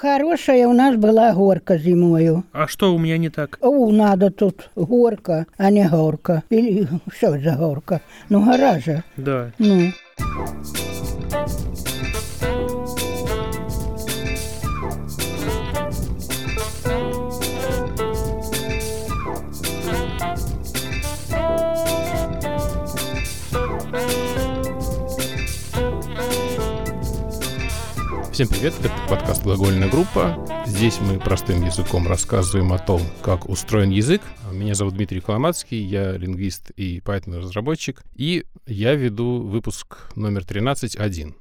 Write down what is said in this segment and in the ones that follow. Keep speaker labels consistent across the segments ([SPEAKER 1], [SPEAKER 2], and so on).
[SPEAKER 1] Хорошая у нас была горка зимою.
[SPEAKER 2] А что у меня не так?
[SPEAKER 1] О, надо тут горка, а не горка. Или что за горка? Ну, гора же.
[SPEAKER 2] Да.
[SPEAKER 1] Ну.
[SPEAKER 3] Всем привет, это подкаст «Глагольная группа». Здесь мы простым языком рассказываем о том, как устроен язык. Меня зовут Дмитрий Коломацкий, я лингвист и Python-разработчик. И я веду выпуск номер 13.1.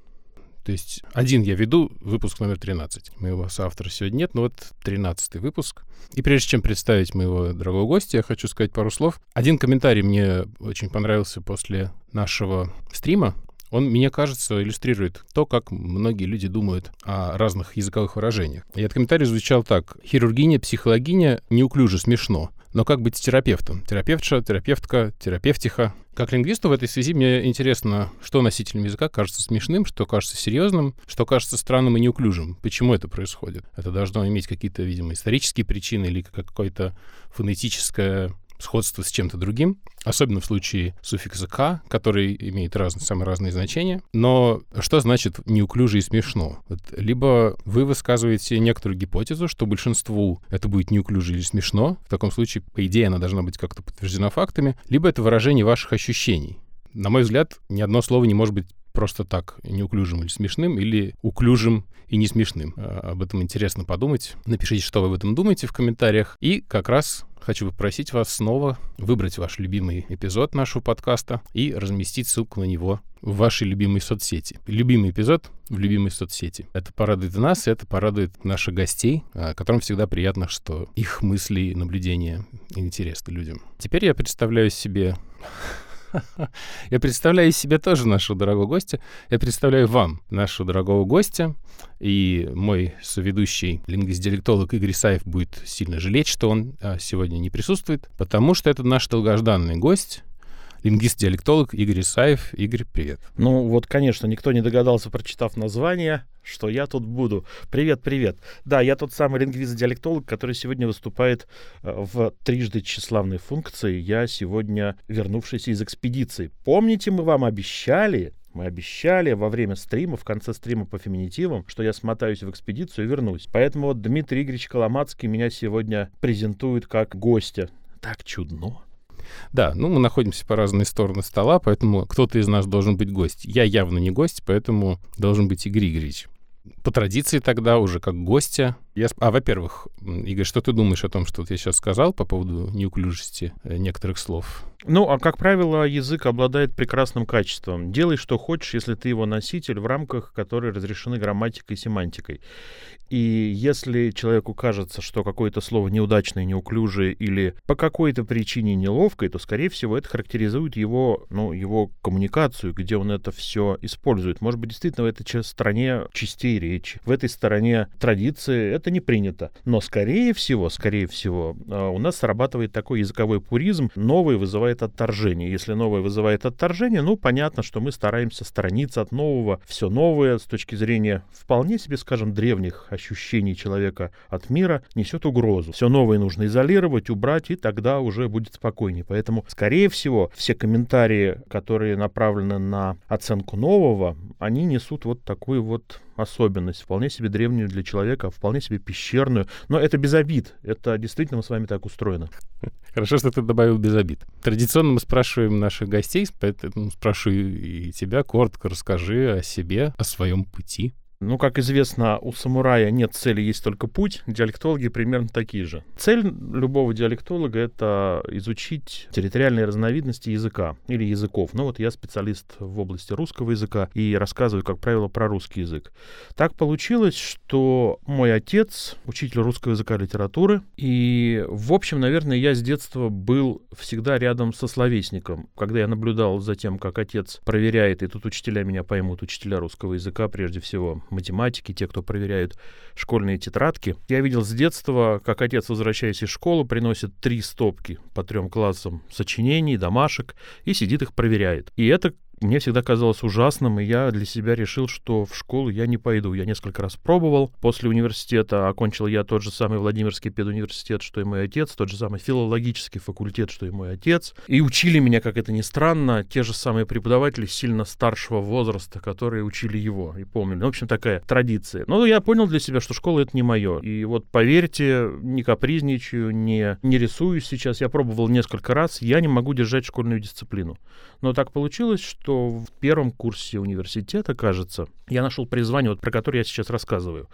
[SPEAKER 3] То есть один я веду, выпуск номер 13. Моего соавтора сегодня нет, но вот 13 выпуск. И прежде чем представить моего дорогого гостя, я хочу сказать пару слов. Один комментарий мне очень понравился после нашего стрима. Он, мне кажется, иллюстрирует то, как многие люди думают о разных языковых выражениях. И этот комментарий звучал так. Хирургиня, психологиня неуклюже смешно. Но как быть терапевтом? Терапевтша, терапевтка, терапевтиха. Как лингвисту в этой связи мне интересно, что носителям языка кажется смешным, что кажется серьезным, что кажется странным и неуклюжим. Почему это происходит? Это должно иметь какие-то, видимо, исторические причины или какое-то фонетическое сходство с чем-то другим, особенно в случае суффикса «к», который имеет разные, самые разные значения. Но что значит неуклюже и смешно? Вот, либо вы высказываете некоторую гипотезу, что большинству это будет неуклюже или смешно, в таком случае, по идее, она должна быть как-то подтверждена фактами, либо это выражение ваших ощущений. На мой взгляд, ни одно слово не может быть просто так неуклюжим или смешным, или уклюжим и не смешным. А, об этом интересно подумать. Напишите, что вы об этом думаете в комментариях. И как раз хочу попросить вас снова выбрать ваш любимый эпизод нашего подкаста и разместить ссылку на него в вашей любимой соцсети. Любимый эпизод в любимой соцсети. Это порадует нас, это порадует наших гостей, а, которым всегда приятно, что их мысли и наблюдения интересны людям. Теперь я представляю себе Я представляю себе тоже нашего дорогого гостя. Я представляю вам нашего дорогого гостя. И мой соведущий лингвист-диалектолог Игорь Исаев будет сильно жалеть, что он а, сегодня не присутствует, потому что это наш долгожданный гость, лингвист-диалектолог Игорь Исаев. Игорь, привет.
[SPEAKER 2] Ну вот, конечно, никто не догадался, прочитав название, что я тут буду. Привет, привет. Да, я тот самый лингвист-диалектолог, который сегодня выступает э, в трижды тщеславной функции. Я сегодня вернувшийся из экспедиции. Помните, мы вам обещали, мы обещали во время стрима, в конце стрима по феминитивам, что я смотаюсь в экспедицию и вернусь. Поэтому вот Дмитрий Игоревич Коломацкий меня сегодня презентует как гостя. Так чудно.
[SPEAKER 3] Да, ну мы находимся по разные стороны стола, поэтому кто-то из нас должен быть гость. Я явно не гость, поэтому должен быть Игорь Игоревич. По традиции тогда уже как гостя. Я... А, во-первых, Игорь, что ты думаешь о том, что вот я сейчас сказал по поводу неуклюжести э, некоторых слов?
[SPEAKER 2] Ну, а как правило, язык обладает прекрасным качеством. Делай, что хочешь, если ты его носитель в рамках, которые разрешены грамматикой и семантикой. И если человеку кажется, что какое-то слово неудачное, неуклюжее или по какой-то причине неловкое, то, скорее всего, это характеризует его, ну, его коммуникацию, где он это все использует. Может быть, действительно в этой стране частей речи, в этой стороне традиции это не принято. Но, скорее всего, скорее всего, а, у нас срабатывает такой языковой пуризм, новый вызывает отторжение. Если новое вызывает отторжение, ну, понятно, что мы стараемся сторониться от нового. Все новое с точки зрения вполне себе, скажем, древних ощущений человека от мира несет угрозу. Все новое нужно изолировать, убрать, и тогда уже будет спокойнее. Поэтому, скорее всего, все комментарии, которые направлены на оценку нового, они несут вот такую вот особенность, вполне себе древнюю для человека, вполне себе пещерную. Но это без обид. Это действительно мы с вами так устроено.
[SPEAKER 3] Хорошо, что ты добавил без обид. Традиционно мы спрашиваем наших гостей, поэтому спрашиваю и тебя, коротко расскажи о себе, о своем пути.
[SPEAKER 2] Ну, как известно, у самурая нет цели, есть только путь. Диалектологи примерно такие же. Цель любого диалектолога — это изучить территориальные разновидности языка или языков. Ну, вот я специалист в области русского языка и рассказываю, как правило, про русский язык. Так получилось, что мой отец — учитель русского языка и литературы, и, в общем, наверное, я с детства был всегда рядом со словесником. Когда я наблюдал за тем, как отец проверяет, и тут учителя меня поймут, учителя русского языка прежде всего, математики, те, кто проверяют школьные тетрадки. Я видел с детства, как отец, возвращаясь из школы, приносит три стопки по трем классам сочинений, домашек и сидит их проверяет. И это мне всегда казалось ужасным, и я для себя решил, что в школу я не пойду. Я несколько раз пробовал. После университета окончил я тот же самый Владимирский педуниверситет, что и мой отец, тот же самый филологический факультет, что и мой отец. И учили меня, как это ни странно, те же самые преподаватели сильно старшего возраста, которые учили его и помнили. Ну, в общем, такая традиция. Но я понял для себя, что школа — это не мое. И вот, поверьте, не капризничаю, не, не рисуюсь сейчас. Я пробовал несколько раз, я не могу держать школьную дисциплину. Но так получилось, что в первом курсе университета, кажется, я нашел призвание, вот про которое я сейчас рассказываю.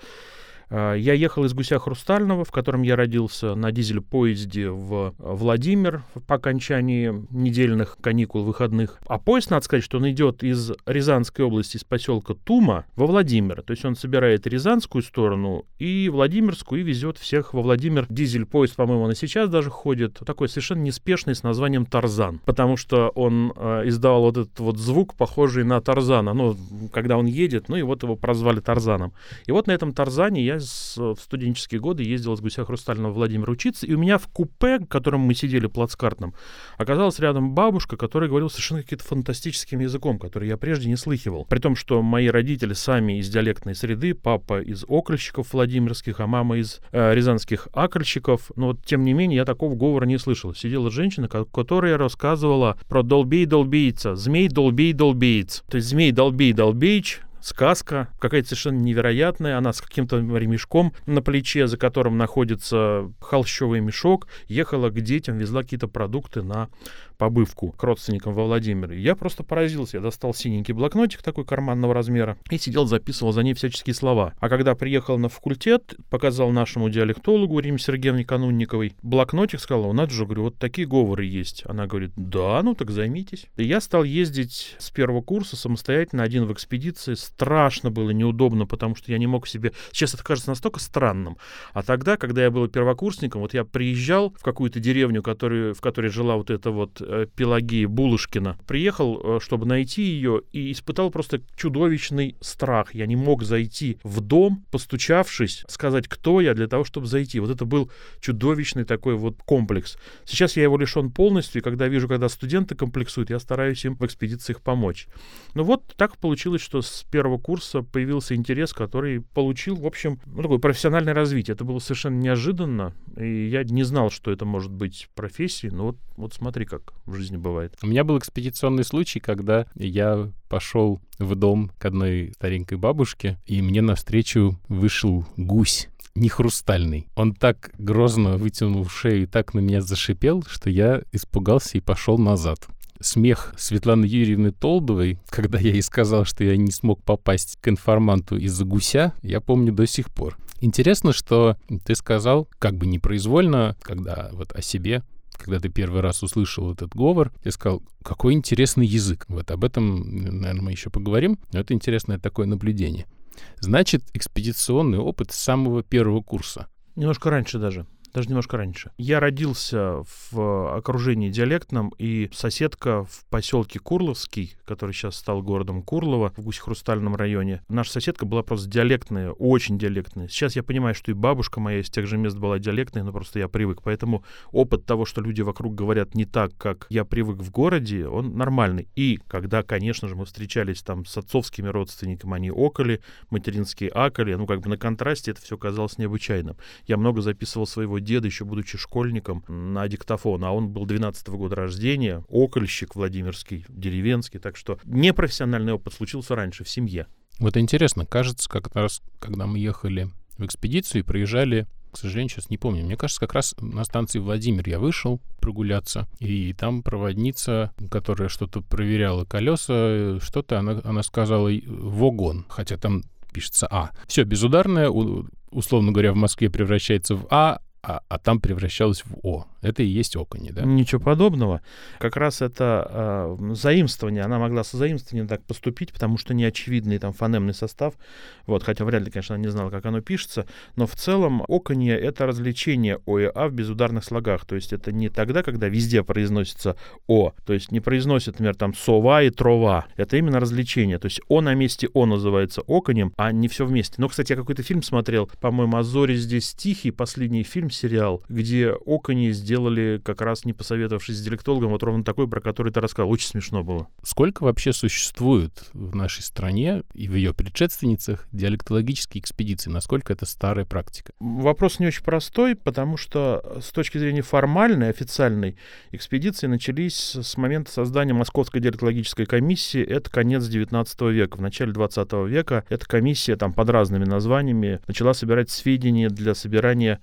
[SPEAKER 2] А, я ехал из Гуся Хрустального, в котором я родился, на дизель-поезде в Владимир по окончании недельных каникул, выходных. А поезд, надо сказать, что он идет из Рязанской области, из поселка Тума во Владимир. То есть он собирает Рязанскую сторону и Владимирскую и везет всех во Владимир. Дизель-поезд, по-моему, он и сейчас даже ходит. Такой совершенно неспешный с названием Тарзан. Потому что он э, издавал вот этот вот звук, похожий на Тарзана. Ну, когда он едет, ну и вот его прозвали Тарзаном. И вот на этом Тарзане я с, в студенческие годы ездил с Гуся Хрустального в Владимир учиться, и у меня в купе, в котором мы сидели плацкартном, оказалась рядом бабушка, которая говорила совершенно каким-то фантастическим языком, который я прежде не слыхивал. При том, что мои родители сами из диалектной среды, папа из окольщиков владимирских, а мама из э, рязанских акольщиков, но вот, тем не менее я такого говора не слышал. Сидела женщина, которая рассказывала про долбей-долбейца, змей-долбей-долбеец. То есть змей-долбей-долбеич, сказка, какая-то совершенно невероятная. Она с каким-то ремешком на плече, за которым находится холщовый мешок, ехала к детям, везла какие-то продукты на побывку к родственникам во Владимире. Я просто поразился. Я достал синенький блокнотик такой карманного размера и сидел, записывал за ней всяческие слова. А когда приехал на факультет, показал нашему диалектологу Риме Сергеевне Канунниковой блокнотик, сказал, у нас же, говорю, вот такие говоры есть. Она говорит, да, ну так займитесь. И я стал ездить с первого курса самостоятельно, один в экспедиции. Страшно было, неудобно, потому что я не мог себе... Сейчас это кажется настолько странным. А тогда, когда я был первокурсником, вот я приезжал в какую-то деревню, который, в которой жила вот эта вот Э, Пелагеи Булышкина. Приехал, э, чтобы найти ее, и испытал просто чудовищный страх. Я не мог зайти в дом, постучавшись, сказать, кто я, для того, чтобы зайти. Вот это был чудовищный такой вот комплекс. Сейчас я его лишен полностью, и когда вижу, когда студенты комплексуют, я стараюсь им в экспедициях помочь. Ну вот так получилось, что с первого курса появился интерес, который получил, в общем, ну, такое профессиональное развитие. Это было совершенно неожиданно, и я не знал, что это может быть профессией, но вот, вот смотри, как в жизни бывает.
[SPEAKER 3] У меня был экспедиционный случай, когда я пошел в дом к одной старенькой бабушке, и мне навстречу вышел гусь не хрустальный. Он так грозно вытянул шею и так на меня зашипел, что я испугался и пошел назад смех Светланы Юрьевны Толдовой, когда я ей сказал, что я не смог попасть к информанту из-за гуся, я помню до сих пор. Интересно, что ты сказал, как бы непроизвольно, когда вот о себе когда ты первый раз услышал этот говор, ты сказал, какой интересный язык. Вот об этом, наверное, мы еще поговорим, но это интересное такое наблюдение. Значит, экспедиционный опыт с самого первого курса.
[SPEAKER 2] Немножко раньше даже даже немножко раньше. Я родился в окружении диалектном, и соседка в поселке Курловский, который сейчас стал городом Курлово, в Гусь-Хрустальном районе, наша соседка была просто диалектная, очень диалектная. Сейчас я понимаю, что и бабушка моя из тех же мест была диалектная, но просто я привык. Поэтому опыт того, что люди вокруг говорят не так, как я привык в городе, он нормальный. И когда, конечно же, мы встречались там с отцовскими родственниками, они околи, материнские акали, ну как бы на контрасте это все казалось необычайным. Я много записывал своего деда, еще будучи школьником, на диктофон, а он был 12 -го года рождения, окольщик Владимирский, деревенский, так что непрофессиональный опыт случился раньше, в семье.
[SPEAKER 3] Вот интересно, кажется, как раз, когда мы ехали в экспедицию и проезжали к сожалению, сейчас не помню. Мне кажется, как раз на станции Владимир я вышел прогуляться, и там проводница, которая что-то проверяла колеса, что-то, она, она сказала «вогон», хотя там пишется «а». Все, безударное, условно говоря, в Москве превращается в «а», а, а там превращалось в О. Это и есть окони, да?
[SPEAKER 2] Ничего подобного. Как раз это э, заимствование. Она могла со заимствованием так поступить, потому что неочевидный там фонемный состав. Вот, хотя вряд ли, конечно, она не знала, как оно пишется. Но в целом оконье — это развлечение О и А в безударных слогах. То есть это не тогда, когда везде произносится О. То есть не произносит, например, там сова и трова. Это именно развлечение. То есть О на месте О называется оконем, а не все вместе. Но, кстати, я какой-то фильм смотрел, по-моему, «Азори здесь тихий», последний фильм сериал, где Окони сделали, как раз не посоветовавшись с диалектологом, вот ровно такой, про который ты рассказал. Очень смешно было.
[SPEAKER 3] Сколько вообще существует в нашей стране и в ее предшественницах диалектологические экспедиции? Насколько это старая практика?
[SPEAKER 2] Вопрос не очень простой, потому что с точки зрения формальной, официальной, экспедиции начались с момента создания Московской диалектологической комиссии. Это конец 19 века. В начале 20 века эта комиссия там под разными названиями начала собирать сведения для собирания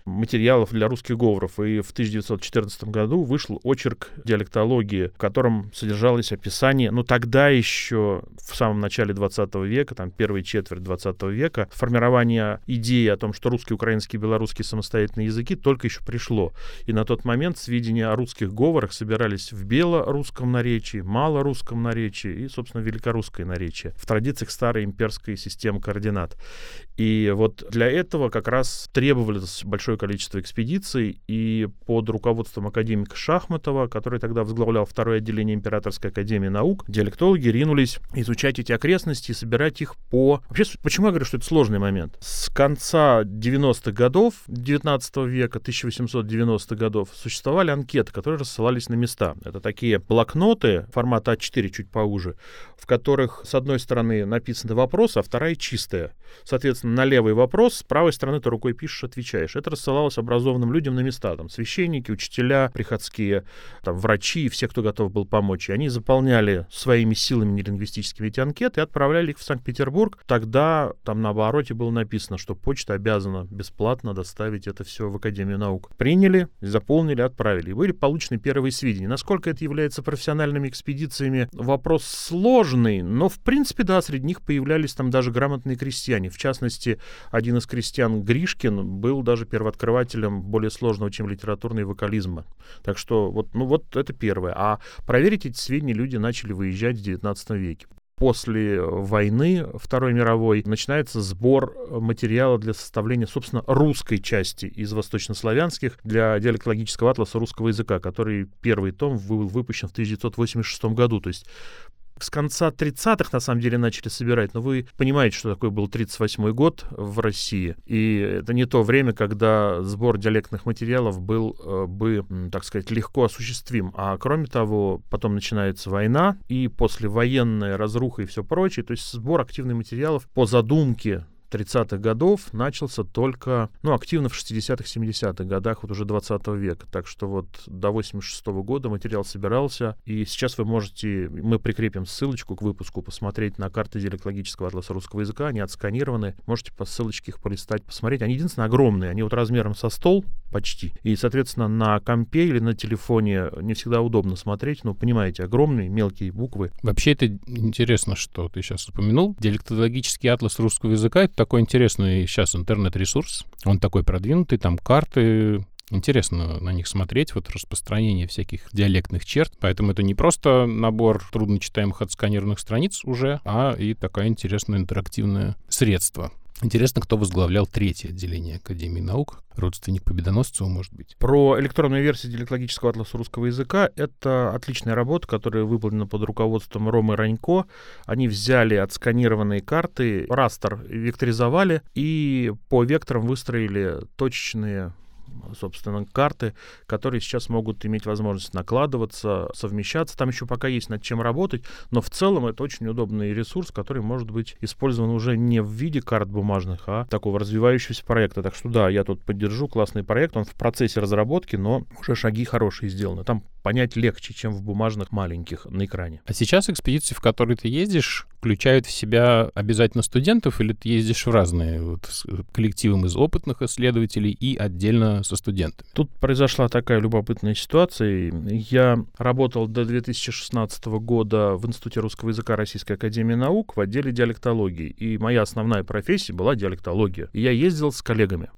[SPEAKER 2] материалов для русских говоров. И в 1914 году вышел очерк диалектологии, в котором содержалось описание, ну тогда еще в самом начале 20 века, там первая четверть 20 века, формирование идеи о том, что русский, украинский, белорусский самостоятельные языки только еще пришло. И на тот момент сведения о русских говорах собирались в белорусском наречии, малорусском наречии и, собственно, великорусское наречие в традициях старой имперской системы координат. И вот для этого как раз требовалось большое количество экспедиций, и под руководством академика Шахматова, который тогда возглавлял второе отделение Императорской академии наук, диалектологи ринулись изучать эти окрестности и собирать их по... Вообще, почему я говорю, что это сложный момент? С конца 90-х годов 19 века, 1890-х годов, существовали анкеты, которые рассылались на места. Это такие блокноты формата А4, чуть поуже, в которых, с одной стороны, написаны вопросы, а вторая чистая. Соответственно, на левый вопрос, с правой стороны ты рукой пишешь, отвечаешь. Это рассылалось образованным людям на места, там, священники, учителя, приходские, там, врачи, все, кто готов был помочь. И они заполняли своими силами нелингвистическими эти анкеты и отправляли их в Санкт-Петербург. Тогда там на обороте было написано, что почта обязана бесплатно доставить это все в Академию наук. Приняли, заполнили, отправили. И были получены первые сведения. Насколько это является профессиональными экспедициями, вопрос сложный, но в принципе, да, среди них появлялись там даже грамотные крестьяне. В частности, один из крестьян Гришкин был даже первооткрывателем более сложного, чем литературный вокализма. Так что вот, ну вот это первое. А проверить эти сведения люди начали выезжать в XIX веке после войны Второй мировой начинается сбор материала для составления, собственно, русской части из восточнославянских для диалектологического атласа русского языка, который первый том был выпущен в 1986 году. То есть с конца 30-х, на самом деле, начали собирать. Но вы понимаете, что такое был 38-й год в России. И это не то время, когда сбор диалектных материалов был э, бы, так сказать, легко осуществим. А кроме того, потом начинается война, и послевоенная разруха и все прочее. То есть сбор активных материалов по задумке 30-х годов начался только, ну, активно в 60-х, 70-х годах вот уже 20 века. Так что вот до 86 -го года материал собирался, и сейчас вы можете, мы прикрепим ссылочку к выпуску, посмотреть на карты диалектологического атласа русского языка, они отсканированы, можете по ссылочке их полистать, посмотреть. Они единственное огромные, они вот размером со стол почти, и, соответственно, на компе или на телефоне не всегда удобно смотреть, но, понимаете, огромные мелкие буквы.
[SPEAKER 3] Вообще это интересно, что ты сейчас упомянул. Диалектологический атлас русского языка — это такой интересный сейчас интернет-ресурс. Он такой продвинутый, там карты, Интересно на них смотреть, вот распространение всяких диалектных черт. Поэтому это не просто набор трудночитаемых отсканированных страниц уже, а и такое интересное интерактивное средство. Интересно, кто возглавлял третье отделение Академии наук. Родственник Победоносцева, может быть.
[SPEAKER 2] Про электронную версию диалектологического атласа русского языка. Это отличная работа, которая выполнена под руководством Ромы Ранько. Они взяли отсканированные карты, растер векторизовали и по векторам выстроили точечные собственно, карты, которые сейчас могут иметь возможность накладываться, совмещаться. Там еще пока есть над чем работать, но в целом это очень удобный ресурс, который может быть использован уже не в виде карт бумажных, а такого развивающегося проекта. Так что да, я тут поддержу классный проект, он в процессе разработки, но уже шаги хорошие сделаны. Там понять легче, чем в бумажных маленьких на экране.
[SPEAKER 3] А сейчас экспедиции, в которые ты ездишь, включают в себя обязательно студентов, или ты ездишь в разные вот, с коллективом из опытных исследователей и отдельно со студентами?
[SPEAKER 2] Тут произошла такая любопытная ситуация. Я работал до 2016 года в Институте русского языка Российской Академии Наук в отделе диалектологии, и моя основная профессия была диалектология. И я ездил с коллегами.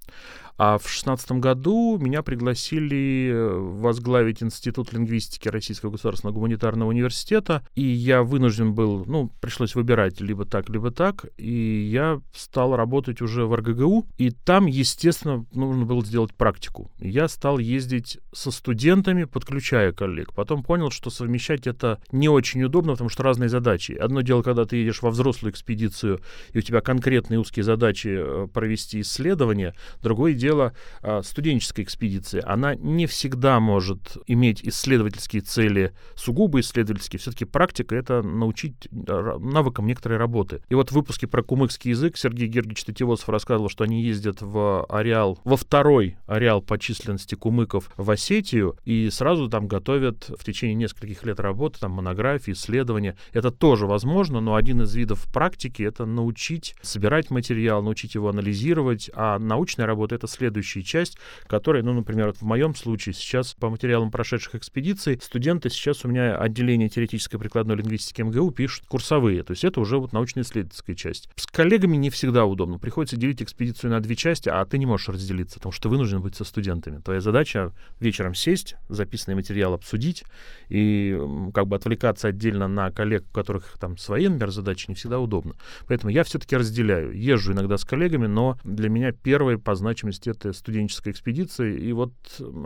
[SPEAKER 2] А в шестнадцатом году меня пригласили э, возглавить Институт лингвистики Российского государственного гуманитарного университета, и я вынужден был, ну, пришлось выбирать либо так, либо так, и я стал работать уже в РГГУ, и там, естественно, нужно было сделать практику. Я стал ездить со студентами, подключая коллег. Потом понял, что совмещать это не очень удобно, потому что разные задачи. Одно дело, когда ты едешь во взрослую экспедицию, и у тебя конкретные узкие задачи э, провести исследование, другое дело, а, студенческая экспедиция, она не всегда может иметь исследовательские цели, сугубо исследовательские. Все-таки практика — это научить навыкам некоторой работы. И вот в выпуске про кумыкский язык Сергей Георгиевич Татевосов рассказывал, что они ездят в ареал, во второй ареал по численности кумыков в Осетию, и сразу там готовят в течение нескольких лет работы, там монографии, исследования. Это тоже возможно, но один из видов практики — это научить собирать материал, научить его анализировать, а научная работа — это следующая часть, которая, ну, например, вот в моем случае сейчас по материалам прошедших экспедиций студенты сейчас у меня отделение теоретической прикладной лингвистики МГУ пишут курсовые, то есть это уже вот научно-исследовательская часть. С коллегами не всегда удобно. Приходится делить экспедицию на две части, а ты не можешь разделиться, потому что ты вынужден быть со студентами. Твоя задача вечером сесть, записанный материал обсудить и как бы отвлекаться отдельно на коллег, у которых там свои, например, задачи, не всегда удобно. Поэтому я все-таки разделяю. Езжу иногда с коллегами, но для меня первая по значимости это студенческая экспедиция. И вот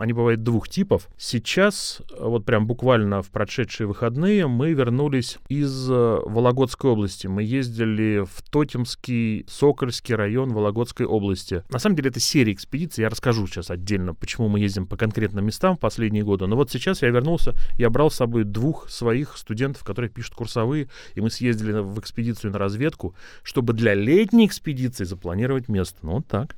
[SPEAKER 2] они бывают двух типов. Сейчас, вот прям буквально в прошедшие выходные, мы вернулись из э, Вологодской области. Мы ездили в Тотемский, Сокольский район Вологодской области. На самом деле это серия экспедиций. Я расскажу сейчас отдельно, почему мы ездим по конкретным местам в последние годы. Но вот сейчас я вернулся, я брал с собой двух своих студентов, которые пишут курсовые, и мы съездили в экспедицию на разведку, чтобы для летней экспедиции запланировать место. Ну, вот так.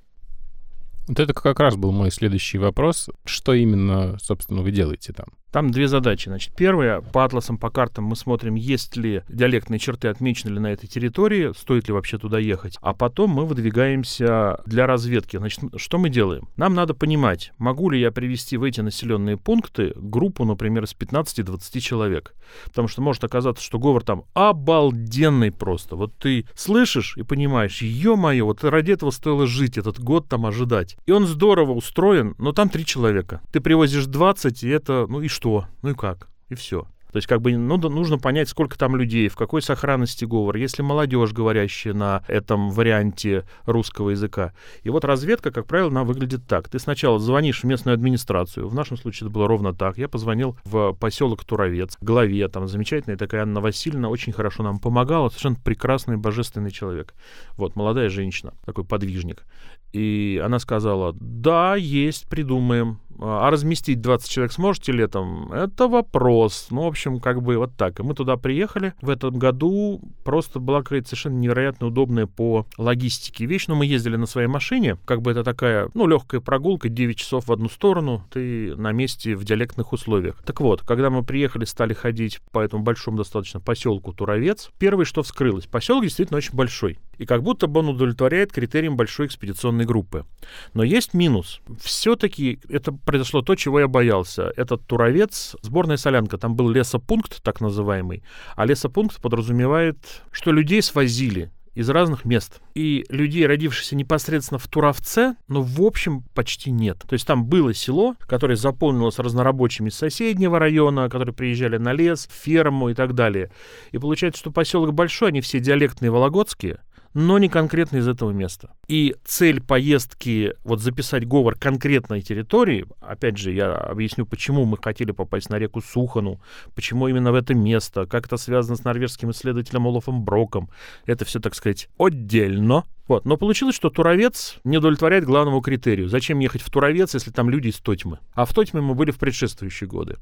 [SPEAKER 3] Вот это как раз был мой следующий вопрос. Что именно, собственно, вы делаете там?
[SPEAKER 2] Там две задачи. Значит, первая, по атласам, по картам мы смотрим, есть ли диалектные черты, отмечены ли на этой территории, стоит ли вообще туда ехать. А потом мы выдвигаемся для разведки. Значит, что мы делаем? Нам надо понимать, могу ли я привести в эти населенные пункты группу, например, из 15-20 человек. Потому что может оказаться, что говор там обалденный просто. Вот ты слышишь и понимаешь, ё-моё, вот ради этого стоило жить, этот год там ожидать. И он здорово устроен, но там три человека. Ты привозишь 20, и это, ну и что? Что, ну и как, и все. То есть как бы ну, нужно понять, сколько там людей, в какой сохранности говор, если молодежь, говорящая на этом варианте русского языка. И вот разведка, как правило, она выглядит так. Ты сначала звонишь в местную администрацию, в нашем случае это было ровно так. Я позвонил в поселок Туровец, главе, там замечательная такая Анна Васильевна, очень хорошо нам помогала, совершенно прекрасный, божественный человек. Вот, молодая женщина, такой подвижник. И она сказала, да, есть, придумаем. А разместить 20 человек сможете летом? Это вопрос. Ну, в общем, как бы вот так. И мы туда приехали. В этом году просто была какая-то совершенно невероятно удобная по логистике вещь. Но мы ездили на своей машине. Как бы это такая, ну, легкая прогулка, 9 часов в одну сторону. Ты на месте в диалектных условиях. Так вот, когда мы приехали, стали ходить по этому большому достаточно поселку Туровец, первое, что вскрылось, поселок действительно очень большой. И как будто бы он удовлетворяет критериям большой экспедиционной группы. Но есть минус. Все-таки это произошло то, чего я боялся. Этот Туровец, сборная солянка, там был лесопункт так называемый, а лесопункт подразумевает, что людей свозили из разных мест. И людей, родившихся непосредственно в Туровце, ну, в общем, почти нет. То есть там было село, которое заполнилось разнорабочими из соседнего района, которые приезжали на лес, ферму и так далее. И получается, что поселок большой, они все диалектные вологодские, но не конкретно из этого места. И цель поездки, вот записать говор конкретной территории, опять же, я объясню, почему мы хотели попасть на реку Сухану, почему именно в это место, как это связано с норвежским исследователем Олафом Броком. Это все, так сказать, отдельно. Вот. Но получилось, что Туровец не удовлетворяет главному критерию. Зачем ехать в Туровец, если там люди из Тотьмы? А в Тотьме мы были в предшествующие годы.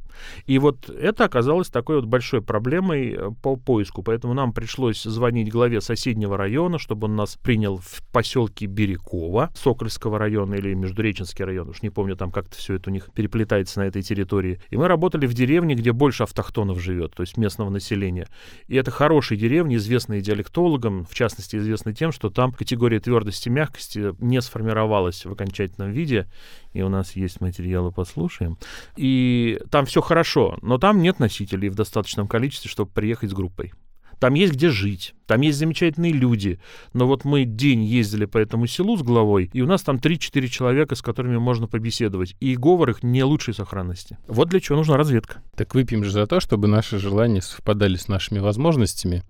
[SPEAKER 2] И вот это оказалось такой вот большой проблемой э, по поиску. Поэтому нам пришлось звонить главе соседнего района, чтобы он нас принял в поселке Бирюкова, Сокольского района или Междуреченский район. Уж не помню, там как-то все это у них переплетается на этой территории. И мы работали в деревне, где больше автохтонов живет, то есть местного населения. И это хорошие деревни, известные диалектологам, в частности, известны тем, что там категория твердости и мягкости не сформировалась в окончательном виде, и у нас есть материалы, послушаем. И там все хорошо, но там нет носителей в достаточном количестве, чтобы приехать с группой. Там есть где жить, там есть замечательные люди. Но вот мы день ездили по этому селу с главой, и у нас там 3-4 человека, с которыми можно побеседовать. И говор их не лучшей сохранности. Вот для чего нужна разведка.
[SPEAKER 3] Так выпьем же за то, чтобы наши желания совпадали с нашими возможностями.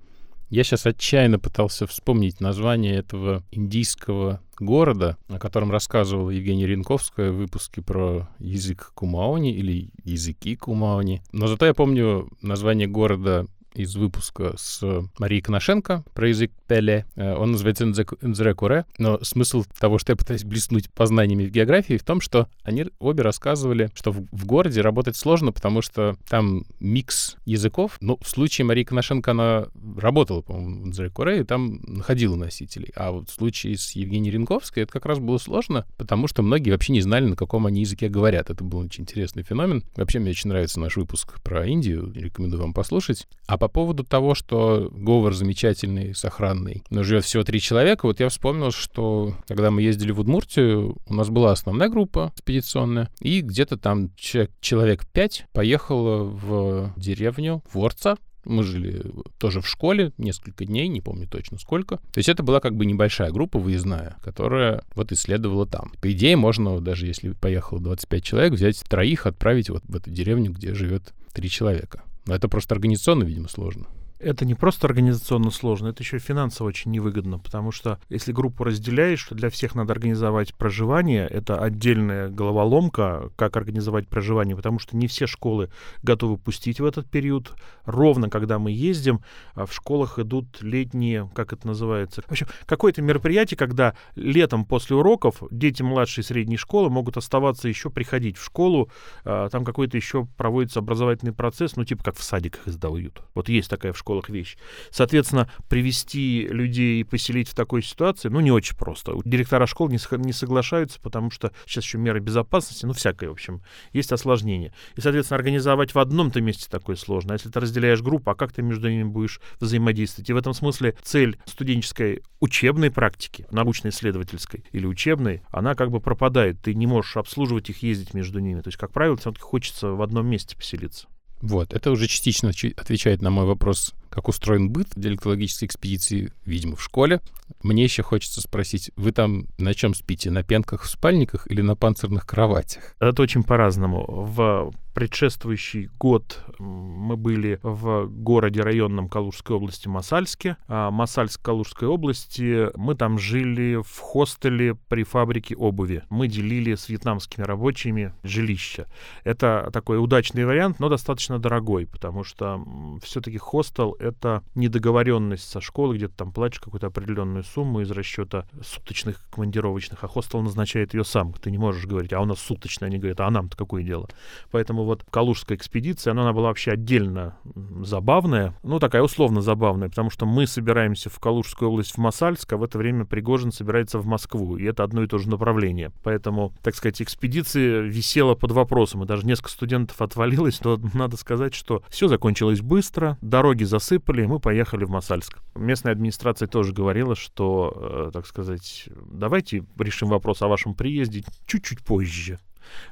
[SPEAKER 3] Я сейчас отчаянно пытался вспомнить название этого индийского города, о котором рассказывала Евгения Ренковская в выпуске про язык Кумаони или языки Кумаони. Но зато я помню название города из выпуска с Марией Коношенко про язык Пеле. Э, он называется «Нзре но смысл того, что я пытаюсь блеснуть познаниями в географии, в том, что они обе рассказывали, что в, в городе работать сложно, потому что там микс языков. Ну, в случае Марии Коношенко она работала, по-моему, в «Нзре и там находила носителей. А вот в случае с Евгенией Ренковской это как раз было сложно, потому что многие вообще не знали, на каком они языке говорят. Это был очень интересный феномен. Вообще, мне очень нравится наш выпуск про Индию, рекомендую вам послушать. А по поводу того, что говор замечательный, сохранный, но живет всего три человека, вот я вспомнил, что когда мы ездили в Удмуртию, у нас была основная группа экспедиционная, и где-то там человек пять поехало в деревню Ворца, мы жили тоже в школе несколько дней, не помню точно сколько. То есть это была как бы небольшая группа выездная, которая вот исследовала там. По идее, можно, даже если поехало 25 человек, взять троих, отправить вот в эту деревню, где живет три человека. Но это просто организационно, видимо, сложно
[SPEAKER 2] это не просто организационно сложно, это еще и финансово очень невыгодно, потому что если группу разделяешь, что для всех надо организовать проживание, это отдельная головоломка, как организовать проживание, потому что не все школы готовы пустить в этот период. Ровно когда мы ездим, а в школах идут летние, как это называется, в общем, какое-то мероприятие, когда летом после уроков дети младшей и средней школы могут оставаться еще приходить в школу, а, там какой-то еще проводится образовательный процесс, ну типа как в садиках издают. Вот есть такая в школе школах вещь. Соответственно, привести людей и поселить в такой ситуации, ну, не очень просто. Директора школ не, не соглашаются, потому что сейчас еще меры безопасности, ну, всякое, в общем, есть осложнения. И, соответственно, организовать в одном-то месте такое сложно. А если ты разделяешь группу, а как ты между ними будешь взаимодействовать? И в этом смысле цель студенческой учебной практики, научно-исследовательской или учебной, она как бы пропадает. Ты не можешь обслуживать их, ездить между ними. То есть, как правило, все-таки хочется в одном месте поселиться.
[SPEAKER 3] Вот, это уже частично отвечает на мой вопрос, как устроен быт диалектологической экспедиции, видимо, в школе. Мне еще хочется спросить, вы там на чем спите? На пенках в спальниках или на панцирных кроватях?
[SPEAKER 2] Это очень по-разному. В предшествующий год мы были в городе районном Калужской области Масальске. А Масальск Калужской области мы там жили в хостеле при фабрике обуви. Мы делили с вьетнамскими рабочими жилище. Это такой удачный вариант, но достаточно дорогой, потому что все-таки хостел — это недоговоренность со школой, где ты там платишь какую-то определенную сумму из расчета суточных командировочных, а хостел назначает ее сам. Ты не можешь говорить, а у нас суточная. Они говорят, а нам-то какое дело? Поэтому вот Калужская экспедиция, она, она была вообще отдельно забавная, ну, такая условно забавная, потому что мы собираемся в Калужскую область, в Масальск, а в это время Пригожин собирается в Москву, и это одно и то же направление. Поэтому, так сказать, экспедиция висела под вопросом, и даже несколько студентов отвалилось, но надо сказать, что все закончилось быстро, дороги засыпали, и мы поехали в Масальск. Местная администрация тоже говорила, что, э, так сказать, давайте решим вопрос о вашем приезде чуть-чуть позже.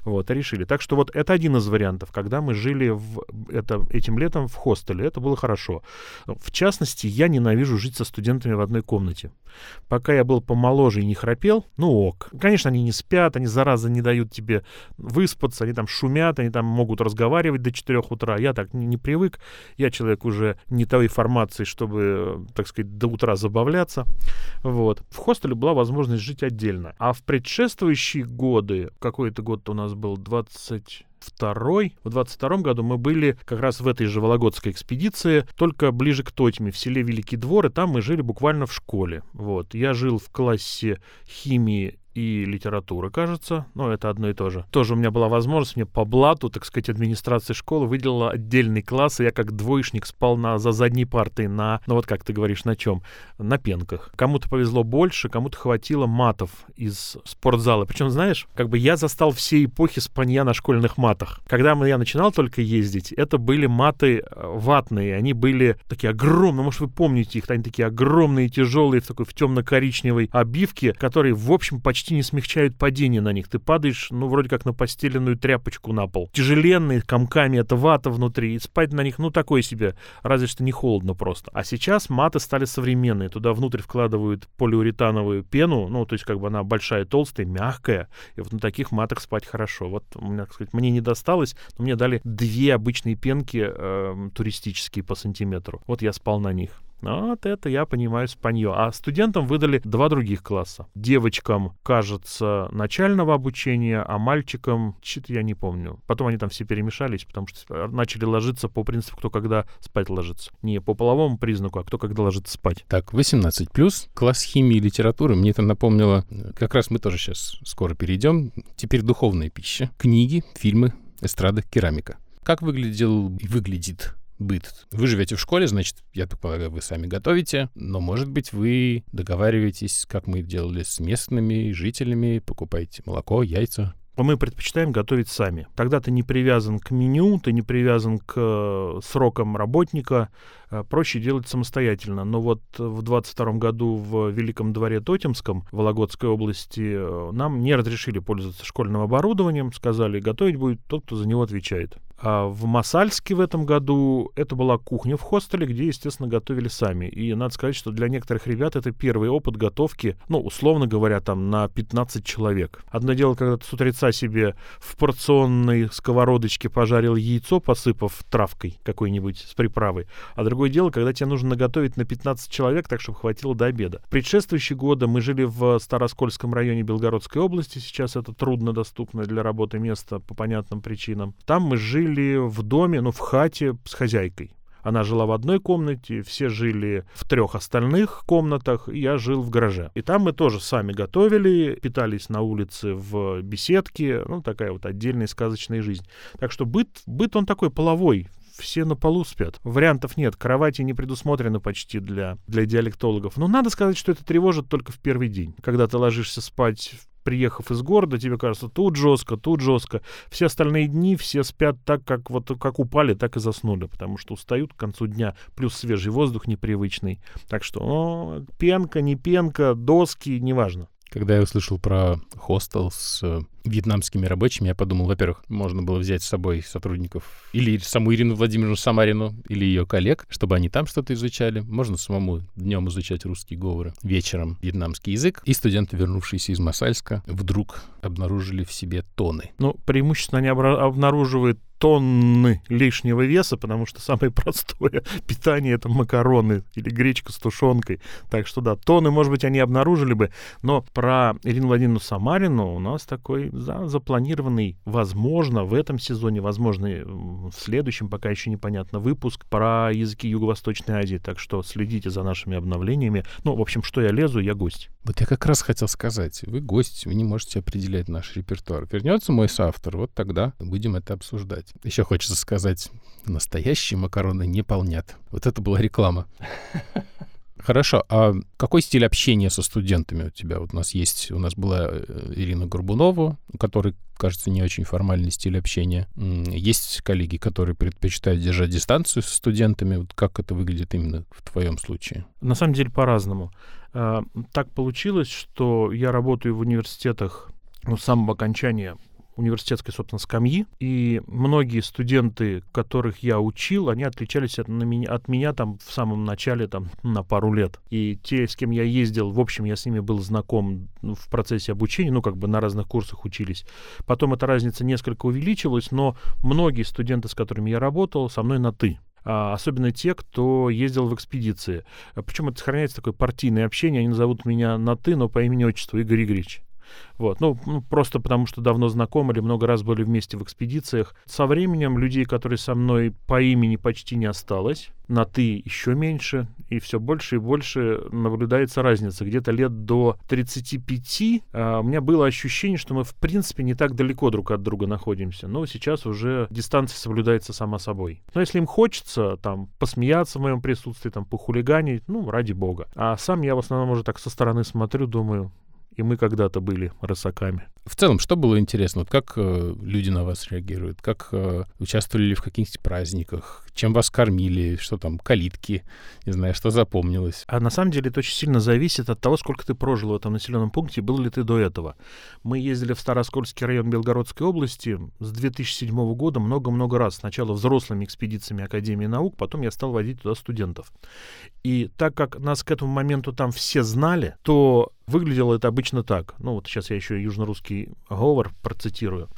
[SPEAKER 2] Вот, решили. Так что вот это один из вариантов, когда мы жили в, это, этим летом в хостеле. Это было хорошо. В частности, я ненавижу жить со студентами в одной комнате. Пока я был помоложе и не храпел, ну ок. Конечно, они не спят, они, зараза, не дают тебе выспаться, они там шумят, они там могут разговаривать до 4 утра. Я так не, не привык. Я человек уже не той формации, чтобы, так сказать, до утра забавляться. Вот. В хостеле была возможность жить отдельно. А в предшествующие годы, какой-то год у нас был 20 второй. В 22 году мы были как раз в этой же Вологодской экспедиции, только ближе к Тотьме, в селе Великий Двор, и там мы жили буквально в школе. Вот. Я жил в классе химии и литературы, кажется. Но это одно и то же. Тоже у меня была возможность, мне по блату, так сказать, администрация школы выделила отдельный класс, и я как двоечник спал на, за задней партой на, ну вот как ты говоришь, на чем? На пенках. Кому-то повезло больше, кому-то хватило матов из спортзала. Причем, знаешь, как бы я застал все эпохи спанья на школьных матах. Когда я начинал только ездить, это были маты э, ватные, они были такие огромные, может, вы помните их, они такие огромные, тяжелые, в такой в темно-коричневой обивке, которые, в общем, почти почти не смягчают падение на них. Ты падаешь, ну, вроде как на постеленную тряпочку на пол. Тяжеленные, комками, это вата внутри. И спать на них, ну, такое себе. Разве что не холодно просто. А сейчас маты стали современные. Туда внутрь вкладывают полиуретановую пену. Ну, то есть, как бы она большая, толстая, мягкая. И вот на таких матах спать хорошо. Вот, у меня, так сказать, мне не досталось, но мне дали две обычные пенки э, туристические по сантиметру. Вот я спал на них. Вот это я понимаю спанье. А студентам выдали два других класса. Девочкам, кажется, начального обучения, а мальчикам, что-то я не помню. Потом они там все перемешались, потому что начали ложиться по принципу, кто когда спать ложится. Не по половому признаку, а кто когда ложится спать.
[SPEAKER 3] Так, 18 плюс класс химии и литературы. Мне это напомнило, как раз мы тоже сейчас скоро перейдем. Теперь духовная пища. Книги, фильмы, эстрада, керамика. Как выглядел и выглядит быт. Вы живете в школе, значит, я так полагаю, вы сами готовите, но, может быть, вы договариваетесь, как мы делали с местными жителями, покупаете молоко, яйца,
[SPEAKER 2] мы предпочитаем готовить сами. Тогда ты не привязан к меню, ты не привязан к э, срокам работника, э, проще делать самостоятельно. Но вот в 22 году в Великом дворе Тотемском, Вологодской области, э, нам не разрешили пользоваться школьным оборудованием, сказали, готовить будет тот, кто за него отвечает. А в Масальске в этом году это была кухня в хостеле, где, естественно, готовили сами. И надо сказать, что для некоторых ребят это первый опыт готовки, ну, условно говоря, там на 15 человек. Одно дело, когда ты с утреца себе в порционной сковородочке пожарил яйцо, посыпав травкой какой-нибудь с приправой. А другое дело, когда тебе нужно наготовить на 15 человек, так, чтобы хватило до обеда. Предшествующие годы мы жили в Староскольском районе Белгородской области. Сейчас это трудно доступное для работы место по понятным причинам. Там мы жили жили в доме, ну, в хате с хозяйкой. Она жила в одной комнате, все жили в трех остальных комнатах, я жил в гараже. И там мы тоже сами готовили, питались на улице в беседке, ну, такая вот отдельная сказочная жизнь. Так что быт, быт он такой половой, все на полу спят. Вариантов нет, кровати не предусмотрены почти для, для диалектологов. Но надо сказать, что это тревожит только в первый день. Когда ты ложишься спать приехав из города, тебе кажется, тут жестко, тут жестко. Все остальные дни все спят так, как вот как упали, так и заснули, потому что устают к концу дня, плюс свежий воздух непривычный. Так что о, пенка, не пенка, доски, неважно.
[SPEAKER 3] Когда я услышал про хостел с э, вьетнамскими рабочими, я подумал, во-первых, можно было взять с собой сотрудников или саму Ирину Владимировну Самарину, или ее коллег, чтобы они там что-то изучали. Можно самому днем изучать русские говоры, вечером вьетнамский язык. И студенты, вернувшиеся из Масальска, вдруг обнаружили в себе тоны.
[SPEAKER 2] Ну, преимущественно они обнаруживают тонны лишнего веса, потому что самое простое питание это макароны или гречка с тушенкой. Так что да, тонны, может быть, они обнаружили бы, но про Ирину Владимировну Самарину у нас такой да, запланированный, возможно, в этом сезоне, возможно, в следующем, пока еще непонятно, выпуск про языки Юго-Восточной Азии. Так что следите за нашими обновлениями. Ну, в общем, что я лезу, я гость.
[SPEAKER 3] Вот я как раз хотел сказать, вы гость, вы не можете определять наш репертуар. Вернется мой соавтор, вот тогда будем это обсуждать. Еще хочется сказать, настоящие макароны не полнят. Вот это была реклама. Хорошо, а какой стиль общения со студентами у тебя? Вот у нас есть, у нас была э, Ирина Горбунова, у которой, кажется, не очень формальный стиль общения. Есть коллеги, которые предпочитают держать дистанцию со студентами. Вот как это выглядит именно в твоем случае?
[SPEAKER 2] На самом деле по-разному. А, так получилось, что я работаю в университетах ну, с самого окончания университетской, собственно, скамьи, и многие студенты, которых я учил, они отличались от, на меня, от меня там в самом начале там на пару лет. И те, с кем я ездил, в общем, я с ними был знаком ну, в процессе обучения, ну, как бы на разных курсах учились. Потом эта разница несколько увеличилась, но многие студенты, с которыми я работал, со мной на «ты» а, особенно те, кто ездил в экспедиции. Причем это сохраняется такое партийное общение, они назовут меня на «ты», но по имени-отчеству Игорь Игоревич. Вот. Ну, ну, просто потому что давно знакомы или много раз были вместе в экспедициях. Со временем людей, которые со мной по имени почти не осталось, на «ты» еще меньше, и все больше и больше наблюдается разница. Где-то лет до 35 а, у меня было ощущение, что мы, в принципе, не так далеко друг от друга находимся. Но сейчас уже дистанция соблюдается сама собой. Но если им хочется там посмеяться в моем присутствии, там похулиганить, ну, ради бога. А сам я в основном уже так со стороны смотрю, думаю, и мы когда-то были рысаками.
[SPEAKER 3] В целом, что было интересно? Вот как э, люди на вас реагируют? Как э, участвовали ли в каких-нибудь праздниках? Чем вас кормили? Что там, калитки? Не знаю, что запомнилось?
[SPEAKER 2] А на самом деле это очень сильно зависит от того, сколько ты прожил в этом населенном пункте, был ли ты до этого. Мы ездили в Староскольский район Белгородской области с 2007 года много-много раз. Сначала взрослыми экспедициями Академии наук, потом я стал водить туда студентов. И так как нас к этому моменту там все знали, то выглядело это обычно так. Ну вот сейчас я еще южно-русский русский говор процитирую.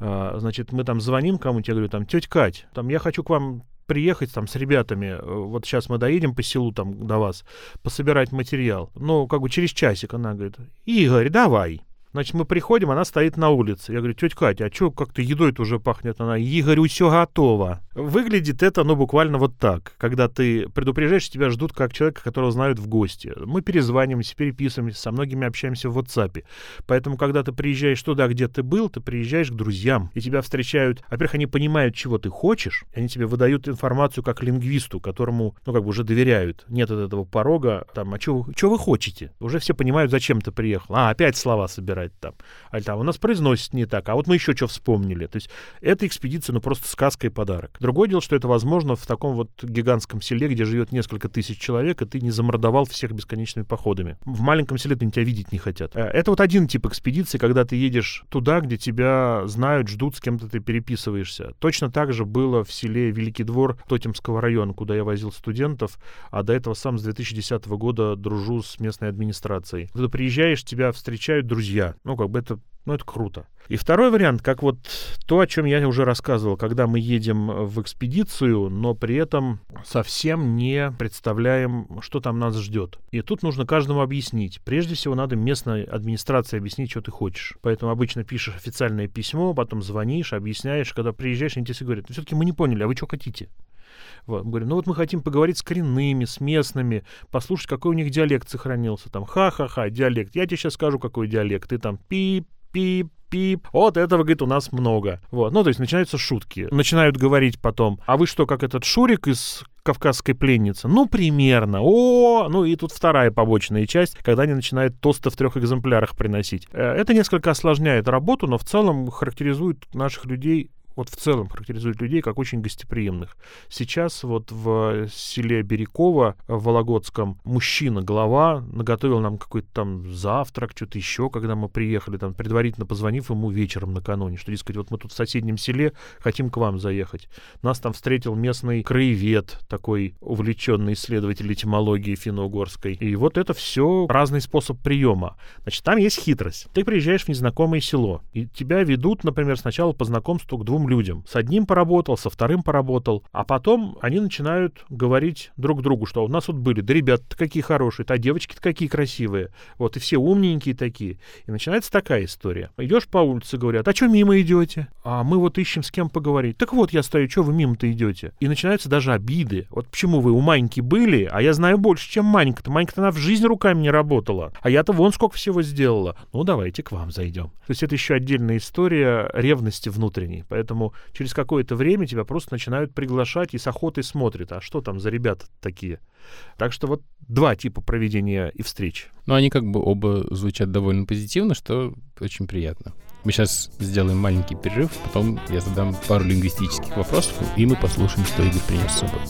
[SPEAKER 2] А, значит, мы там звоним кому-нибудь, я говорю, там, тетя Кать, там, я хочу к вам приехать там с ребятами, э, вот сейчас мы доедем по селу там до вас, пособирать материал. Ну, как бы через часик она говорит, Игорь, давай. Значит, мы приходим, она стоит на улице. Я говорю, тетя Катя, а что как-то едой-то уже пахнет? Она, Игорь, все готово. Выглядит это, ну, буквально вот так. Когда ты предупреждаешь, тебя ждут как человека, которого знают в гости. Мы перезваниваемся, переписываемся, со многими общаемся в WhatsApp. Поэтому, когда ты приезжаешь туда, где ты был, ты приезжаешь к друзьям, и тебя встречают. Во-первых, они понимают, чего ты хочешь, они тебе выдают информацию как лингвисту, которому, ну, как бы уже доверяют. Нет от этого порога, там, а что вы хотите? Уже все понимают, зачем ты приехал. А, опять слова собирать собирать там. А там у нас произносит не так, а вот мы еще что вспомнили. То есть эта экспедиция, ну, просто сказка и подарок. Другое дело, что это возможно в таком вот гигантском селе, где живет несколько тысяч человек, и ты не замордовал всех бесконечными походами. В маленьком селе они тебя видеть не хотят. Э, это вот один тип экспедиции, когда ты едешь туда, где тебя знают, ждут, с кем-то ты переписываешься. Точно так же было в селе Великий Двор Тотемского района, куда я возил студентов, а до этого сам с 2010 года дружу с местной администрацией. Когда приезжаешь, тебя встречают друзья, ну, как бы это, ну, это круто. И второй вариант, как вот то, о чем я уже рассказывал, когда мы едем в экспедицию, но при этом совсем не представляем, что там нас ждет. И тут нужно каждому объяснить. Прежде всего, надо местной администрации объяснить, что ты хочешь. Поэтому обычно пишешь официальное письмо, потом звонишь, объясняешь. Когда приезжаешь, они тебе говорят, ну, все-таки мы не поняли, а вы что хотите? Вот. Мы говорим, ну вот мы хотим поговорить с коренными, с местными, послушать, какой у них диалект сохранился. Там, ха-ха-ха, диалект. Я тебе сейчас скажу, какой диалект. Ты там пип, пип, пип. Вот этого, говорит, у нас много. Вот. Ну, то есть начинаются шутки. Начинают говорить потом, а вы что, как этот Шурик из кавказской пленницы? Ну, примерно. О, ну и тут вторая побочная часть, когда они начинают тосты в трех экземплярах приносить. Э, это несколько осложняет работу, но в целом характеризует наших людей вот в целом характеризует людей как очень гостеприимных. Сейчас вот в селе Береково в Вологодском мужчина, глава, наготовил нам какой-то там завтрак, что-то еще, когда мы приехали, там, предварительно позвонив ему вечером накануне, что, дескать, вот мы тут в соседнем селе, хотим к вам заехать. Нас там встретил местный краевед, такой увлеченный исследователь этимологии финно-угорской. И вот это все разный способ приема. Значит, там есть хитрость. Ты приезжаешь в незнакомое село, и тебя ведут, например, сначала по знакомству к двум людям. С одним поработал, со вторым поработал, а потом они начинают говорить друг другу, что у нас вот были, да ребята какие хорошие, да девочки-то какие красивые, вот и все умненькие такие. И начинается такая история. Идешь по улице, говорят, а что мимо идете? А мы вот ищем с кем поговорить. Так вот я стою, что вы мимо-то идете? И начинаются даже обиды. Вот почему вы у Маньки были, а я знаю больше, чем Манька-то. Манька-то она в жизни руками не работала. А я-то вон сколько всего сделала. Ну, давайте к вам зайдем. То есть это еще отдельная история ревности внутренней. Поэтому Поэтому через какое-то время тебя просто начинают приглашать и с охотой смотрят, а что там за ребята такие. Так что вот два типа проведения и встреч.
[SPEAKER 3] Ну, они как бы оба звучат довольно позитивно, что очень приятно. Мы сейчас сделаем маленький перерыв, потом я задам пару лингвистических вопросов, и мы послушаем, что Игорь принес с собой.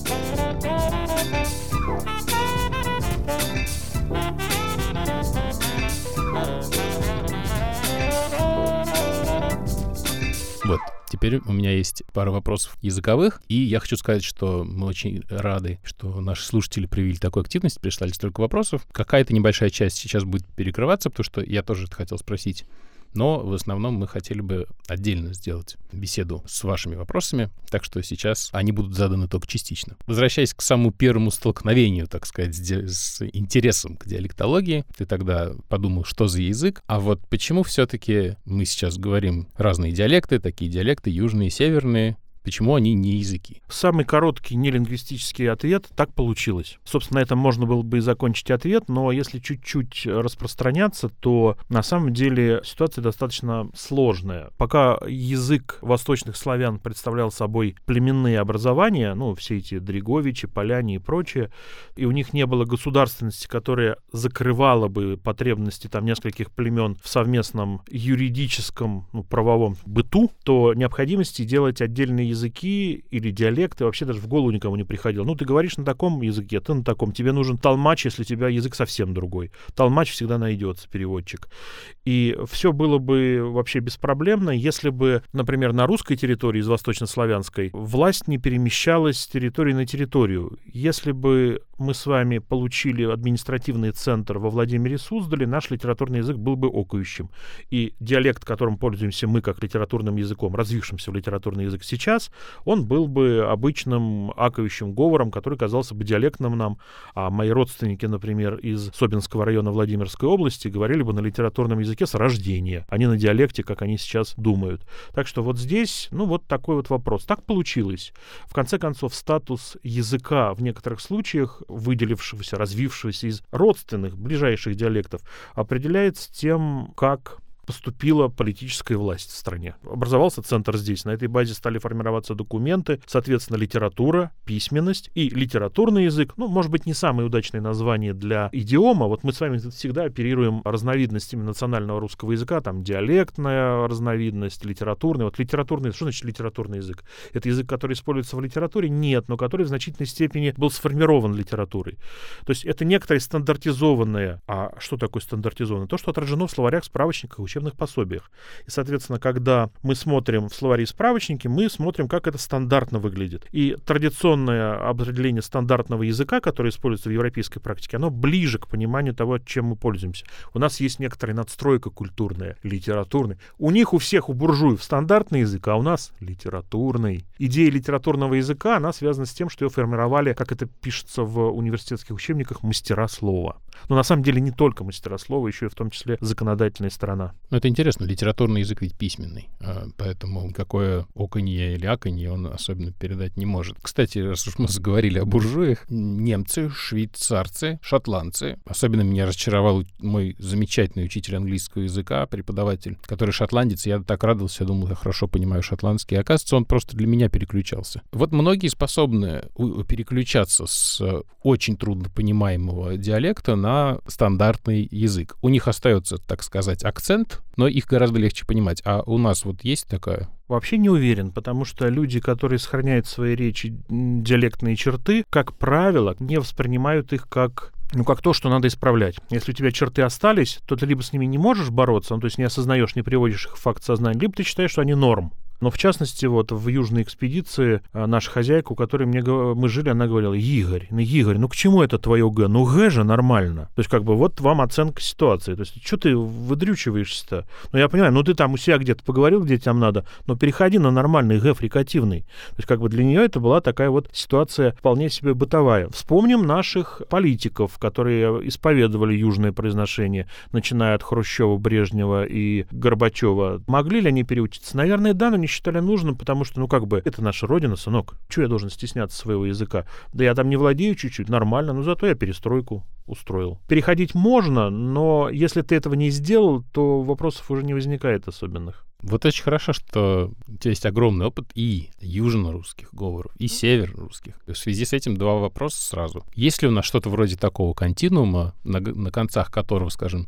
[SPEAKER 3] Вот, Теперь у меня есть пара вопросов языковых, и я хочу сказать, что мы очень рады, что наши слушатели проявили такую активность, прислали столько вопросов. Какая-то небольшая часть сейчас будет перекрываться, потому что я тоже это хотел спросить но в основном мы хотели бы отдельно сделать беседу с вашими вопросами, так что сейчас они будут заданы только частично. Возвращаясь к самому первому столкновению, так сказать, с интересом к диалектологии, ты тогда подумал, что за язык, а вот почему все-таки мы сейчас говорим разные диалекты, такие диалекты южные, северные, Почему они не языки?
[SPEAKER 2] Самый короткий нелингвистический ответ — так получилось. Собственно, на этом можно было бы и закончить ответ, но если чуть-чуть распространяться, то на самом деле ситуация достаточно сложная. Пока язык восточных славян представлял собой племенные образования, ну, все эти Дриговичи, Поляне и прочее, и у них не было государственности, которая закрывала бы потребности там нескольких племен в совместном юридическом, ну, правовом быту, то необходимости делать отдельные языки языки или диалекты вообще даже в голову никому не приходило. Ну, ты говоришь на таком языке, ты на таком. Тебе нужен толмач, если у тебя язык совсем другой. Толмач всегда найдется, переводчик. И все было бы вообще беспроблемно, если бы, например, на русской территории, из восточнославянской, власть не перемещалась с территории на территорию. Если бы мы с вами получили административный центр во Владимире Суздале, наш литературный язык был бы окающим. И диалект, которым пользуемся мы как литературным языком, развившимся в литературный язык сейчас, он был бы обычным аковищем говором, который казался бы диалектным нам, а мои родственники, например, из Собинского района Владимирской области говорили бы на литературном языке с рождения, а не на диалекте, как они сейчас думают. Так что вот здесь, ну вот такой вот вопрос. Так получилось. В конце концов, статус языка в некоторых случаях, выделившегося, развившегося из родственных, ближайших диалектов, определяется тем, как поступила политическая власть в стране. Образовался центр здесь. На этой базе стали формироваться документы, соответственно, литература, письменность и литературный язык. Ну, может быть, не самое удачное название для идиома. Вот мы с вами всегда оперируем разновидностями национального русского языка. Там диалектная разновидность, литературный. Вот литературный, что значит литературный язык? Это язык, который используется в литературе? Нет, но который в значительной степени был сформирован литературой. То есть это некоторое стандартизованное. А что такое стандартизованное? То, что отражено в словарях, справочниках, учебниках учебных пособиях. И, соответственно, когда мы смотрим в словари и справочники, мы смотрим, как это стандартно выглядит. И традиционное определение стандартного языка, которое используется в европейской практике, оно ближе к пониманию того, чем мы пользуемся. У нас есть некоторая надстройка культурная, литературная. У них у всех, у буржуев стандартный язык, а у нас литературный. Идея литературного языка, она связана с тем, что ее формировали, как это пишется в университетских учебниках, мастера слова. Но на самом деле не только мастера слова, еще и в том числе законодательная сторона.
[SPEAKER 3] Ну, это интересно, литературный язык ведь письменный, а, поэтому какое оконье или аконье он особенно передать не может. Кстати, раз уж мы заговорили о буржуях, немцы, швейцарцы, шотландцы, особенно меня разочаровал мой замечательный учитель английского языка, преподаватель, который шотландец, я так радовался, я думал, я хорошо понимаю шотландский, а оказывается, он просто для меня переключался. Вот многие способны переключаться с очень трудно понимаемого диалекта на стандартный язык. У них остается, так сказать, акцент, но их гораздо легче понимать. А у нас вот есть такая?
[SPEAKER 2] Вообще не уверен, потому что люди, которые сохраняют в своей речи диалектные черты, как правило, не воспринимают их как ну, как то, что надо исправлять. Если у тебя черты остались, то ты либо с ними не можешь бороться, ну, то есть не осознаешь, не приводишь их в факт сознания, либо ты считаешь, что они норм. Но в частности, вот в южной экспедиции а, наша хозяйка, у которой мне, мы жили, она говорила, Игорь, ну Игорь, ну к чему это твое Г? Ну Г же нормально. То есть как бы вот вам оценка ситуации. То есть что ты выдрючиваешься-то? Ну я понимаю, ну ты там у себя где-то поговорил, где тебе надо, но переходи на нормальный Г, фрикативный. То есть как бы для нее это была такая вот ситуация вполне себе бытовая. Вспомним наших политиков, которые исповедовали южное произношение, начиная от Хрущева, Брежнева и Горбачева. Могли ли они переучиться? Наверное, да, но не считали нужным, потому что, ну, как бы, это наша родина, сынок. Чего я должен стесняться своего языка? Да я там не владею чуть-чуть, нормально, но зато я перестройку устроил. Переходить можно, но если ты этого не сделал, то вопросов уже не возникает особенных.
[SPEAKER 3] Вот очень хорошо, что у тебя есть огромный опыт и южно-русских говоров, и север-русских. В связи с этим два вопроса сразу. Есть ли у нас что-то вроде такого континуума, на, на концах которого, скажем,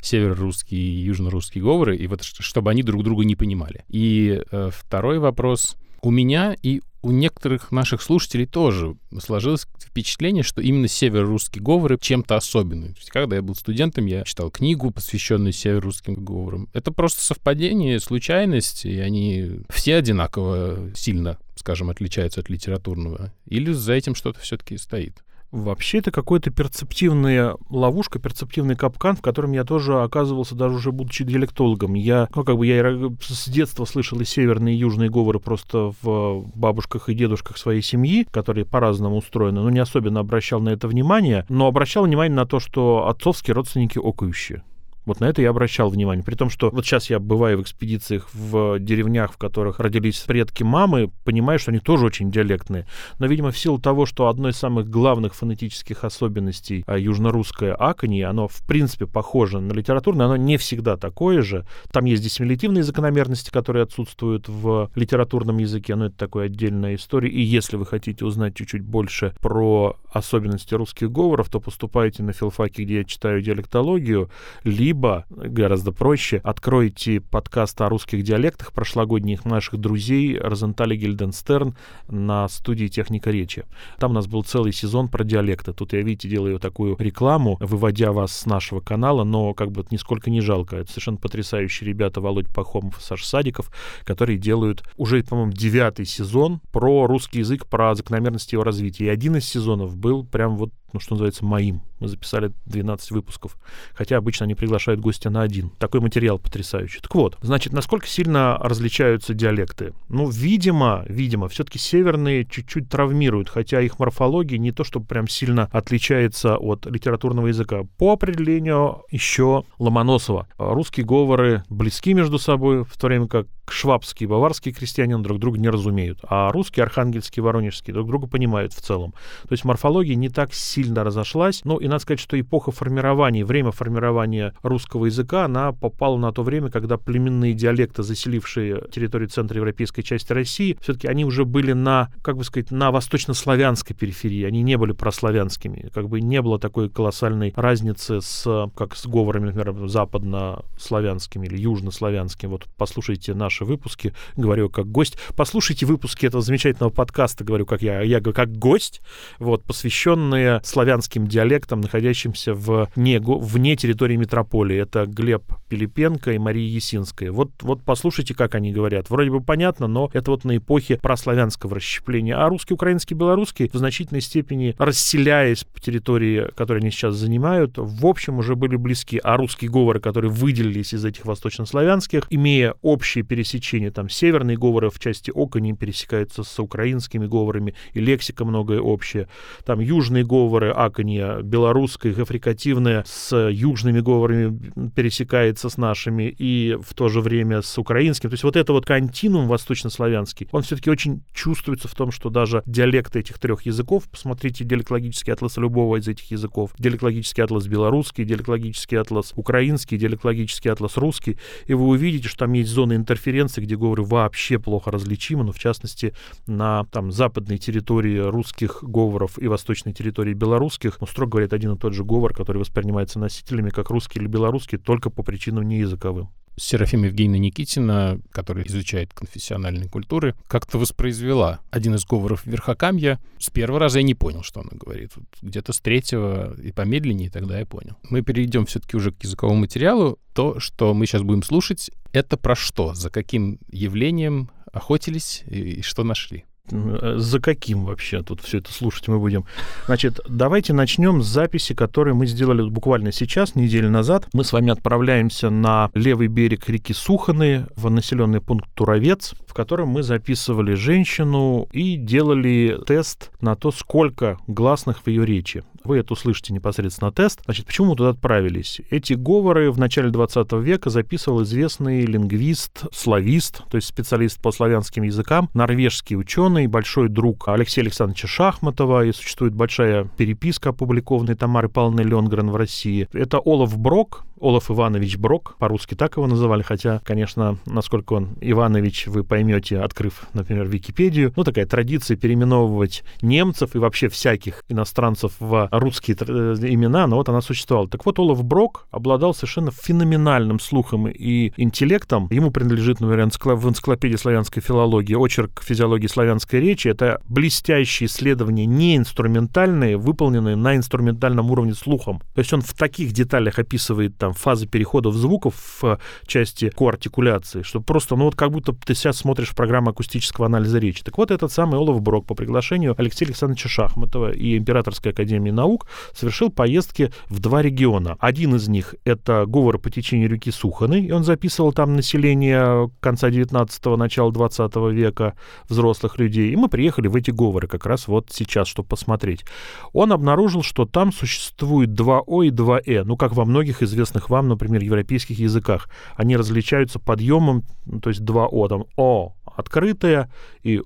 [SPEAKER 3] северо-русские и южно-русские говоры, и вот чтобы они друг друга не понимали? И э, второй вопрос. У меня и у некоторых наших слушателей тоже сложилось впечатление, что именно северо-русские говоры чем-то особенные. То есть, когда я был студентом, я читал книгу, посвященную северо-русским говорам. Это просто совпадение, случайность, и они все одинаково сильно, скажем, отличаются от литературного. Или за этим что-то все-таки стоит?
[SPEAKER 2] Вообще это какая-то перцептивная ловушка, перцептивный капкан, в котором я тоже оказывался, даже уже будучи диалектологом. Я, ну, как бы я с детства слышал и северные, и южные говоры просто в бабушках и дедушках своей семьи, которые по-разному устроены, но не особенно обращал на это внимание, но обращал внимание на то, что отцовские родственники окающие. Вот на это я обращал внимание. При том, что вот сейчас я бываю в экспедициях в деревнях, в которых родились предки мамы, понимаю, что они тоже очень диалектные. Но, видимо, в силу того, что одной из самых главных фонетических особенностей а, южно-русское аконье, оно, в принципе, похоже на литературное, оно не всегда такое же. Там есть диссимилятивные закономерности, которые отсутствуют в литературном языке, но это такая отдельная история. И если вы хотите узнать чуть-чуть больше про особенности русских говоров, то поступайте на филфаке, где я читаю диалектологию, либо либо, гораздо проще, откройте подкаст о русских диалектах прошлогодних наших друзей Розентали Гильденстерн на студии «Техника речи». Там у нас был целый сезон про диалекты. Тут я, видите, делаю такую рекламу, выводя вас с нашего канала, но как бы нисколько не жалко. Это совершенно потрясающие ребята Володь Пахомов и Саша Садиков, которые делают уже, по-моему, девятый сезон про русский язык, про закономерности его развития. И один из сезонов был прям вот ну, что называется, моим. Мы записали 12 выпусков, хотя обычно они приглашают гостя на один. Такой материал потрясающий. Так вот, значит, насколько сильно различаются диалекты? Ну, видимо, видимо, все-таки северные чуть-чуть травмируют, хотя их морфология не то, чтобы прям сильно отличается от литературного языка. По определению еще Ломоносова. Русские говоры близки между собой, в то время как швабские и баварские крестьяне друг друга не разумеют, а русские, архангельские, воронежские друг друга понимают в целом. То есть морфология не так сильно разошлась. Ну и надо сказать, что эпоха формирования, время формирования русского языка, она попала на то время, когда племенные диалекты, заселившие территорию центра европейской части России, все-таки они уже были на, как бы сказать, на восточнославянской периферии, они не были прославянскими. Как бы не было такой колоссальной разницы с, как с говорами, например, западнославянскими или южнославянскими. Вот послушайте наши выпуски, говорю как гость. Послушайте выпуски этого замечательного подкаста, говорю как я, я говорю как гость, вот, посвященные славянским диалектам, находящимся в не, вне территории метрополии. Это Глеб Пилипенко и Мария Есинская. Вот, вот послушайте, как они говорят. Вроде бы понятно, но это вот на эпохе прославянского расщепления. А русский, украинский, белорусский в значительной степени, расселяясь по территории, которые они сейчас занимают, в общем уже были близки. А русские говоры, которые выделились из этих восточнославянских, имея общие пересечения, там северные говоры в части окони пересекаются с украинскими говорами, и лексика многое общее. Там южные говоры, аконья, белорусская, африкативная с южными говорами пересекается с нашими, и в то же время с украинским. То есть вот это вот континуум восточнославянский, он все-таки очень чувствуется в том, что даже диалекты этих трех языков, посмотрите диалектологический атлас любого из этих языков, диалектологический атлас белорусский, диалектологический атлас украинский, диалектологический атлас русский, и вы увидите, что там есть зоны интерференции, где говоры вообще плохо различимы, но в частности на там западной территории русских говоров и восточной территории белорусских, ну, строго говоря, это один и тот же говор, который воспринимается носителями как русский или белорусский только по причинам неязыковым.
[SPEAKER 3] Серафима Евгеньевна Никитина, которая изучает конфессиональные культуры, как-то воспроизвела один из говоров Верхокамья. С первого раза я не понял, что она говорит. Вот где-то с третьего и помедленнее тогда я понял. Мы перейдем все-таки уже к языковому материалу. То, что мы сейчас будем слушать, это про что? За каким явлением охотились и что нашли?
[SPEAKER 2] Э, за каким вообще тут все это слушать мы будем? Значит, давайте начнем с записи, которую мы сделали буквально сейчас, неделю назад. Мы с вами отправляемся на левый берег реки Суханы, в населенный пункт Туровец, в котором мы записывали женщину и делали тест на то, сколько гласных в ее речи. Вы это услышите непосредственно тест. Значит, почему мы туда отправились? Эти говоры в начале 20 века записывал известный лингвист, славист, то есть специалист по славянским языкам, норвежский ученый, большой друг Алексея Александровича Шахматова, и существует большая переписка, опубликованная Тамары Павловны Ленгрен в России. Это Олаф Брок, Олаф Иванович Брок, по-русски так его называли, хотя, конечно, насколько он Иванович, вы поймете, открыв, например, Википедию. Ну, такая традиция переименовывать немцев и вообще всяких иностранцев в русские э, имена, но вот она существовала. Так вот, Олаф Брок обладал совершенно феноменальным слухом и интеллектом. Ему принадлежит, например, в энциклопедии славянской филологии очерк физиологии славянской речи. Это блестящие исследования, не инструментальные, выполненные на инструментальном уровне слухом. То есть он в таких деталях описывает там фазы переходов звуков в части коартикуляции, что просто, ну вот как будто ты сейчас смотришь программу акустического анализа речи. Так вот, этот самый Олаф Брок по приглашению Алексея Александровича Шахматова и Императорской академии наук совершил поездки в два региона. Один из них — это говор по течению реки Суханы, и он записывал там население конца 19-го, начала 20 века, взрослых людей, и мы приехали в эти говоры как раз вот сейчас, чтобы посмотреть. Он обнаружил, что там существует два О и два Э, ну, как во многих известных вам, например, европейских языках. Они различаются подъемом, ну, то есть два О, там О открытое и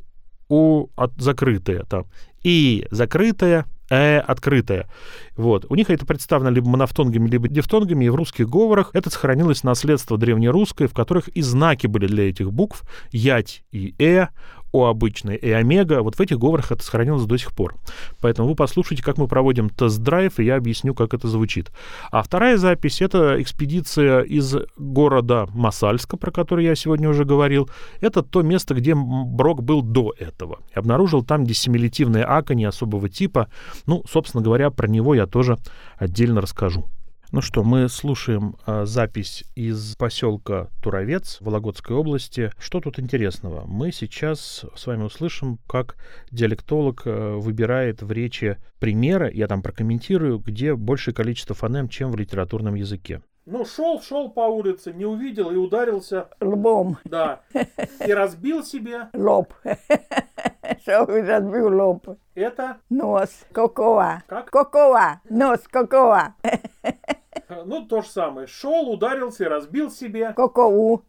[SPEAKER 2] У от, закрытое, там, И закрытое, э открытое. Вот. У них это представлено либо монофтонгами, либо дифтонгами, и в русских говорах это сохранилось наследство древнерусское, в которых и знаки были для этих букв, ять и э, о обычной и омега, вот в этих говорах это сохранилось до сих пор. Поэтому вы послушайте, как мы проводим тест-драйв, и я объясню, как это звучит. А вторая запись — это экспедиция из города Масальска, про который я сегодня уже говорил. Это то место, где Брок был до этого. И обнаружил там диссимилитивное аконь особого типа. Ну, собственно говоря, про него я тоже отдельно расскажу. Ну что, мы слушаем э, запись из поселка Туровец Вологодской области. Что тут интересного? Мы сейчас с вами услышим, как диалектолог э, выбирает в речи примеры, я там прокомментирую, где большее количество фонем, чем в литературном языке.
[SPEAKER 4] Ну, шел, шел по улице, не увидел и ударился,
[SPEAKER 1] Лбом.
[SPEAKER 4] да, и разбил себе.
[SPEAKER 1] Лоб. Что разбил лоб?
[SPEAKER 4] Это,
[SPEAKER 1] Нос. Какого?
[SPEAKER 4] Как?
[SPEAKER 1] Какого? Нос
[SPEAKER 4] э, ну, то же самое. Шел, ударился и разбил себе.
[SPEAKER 1] Какову?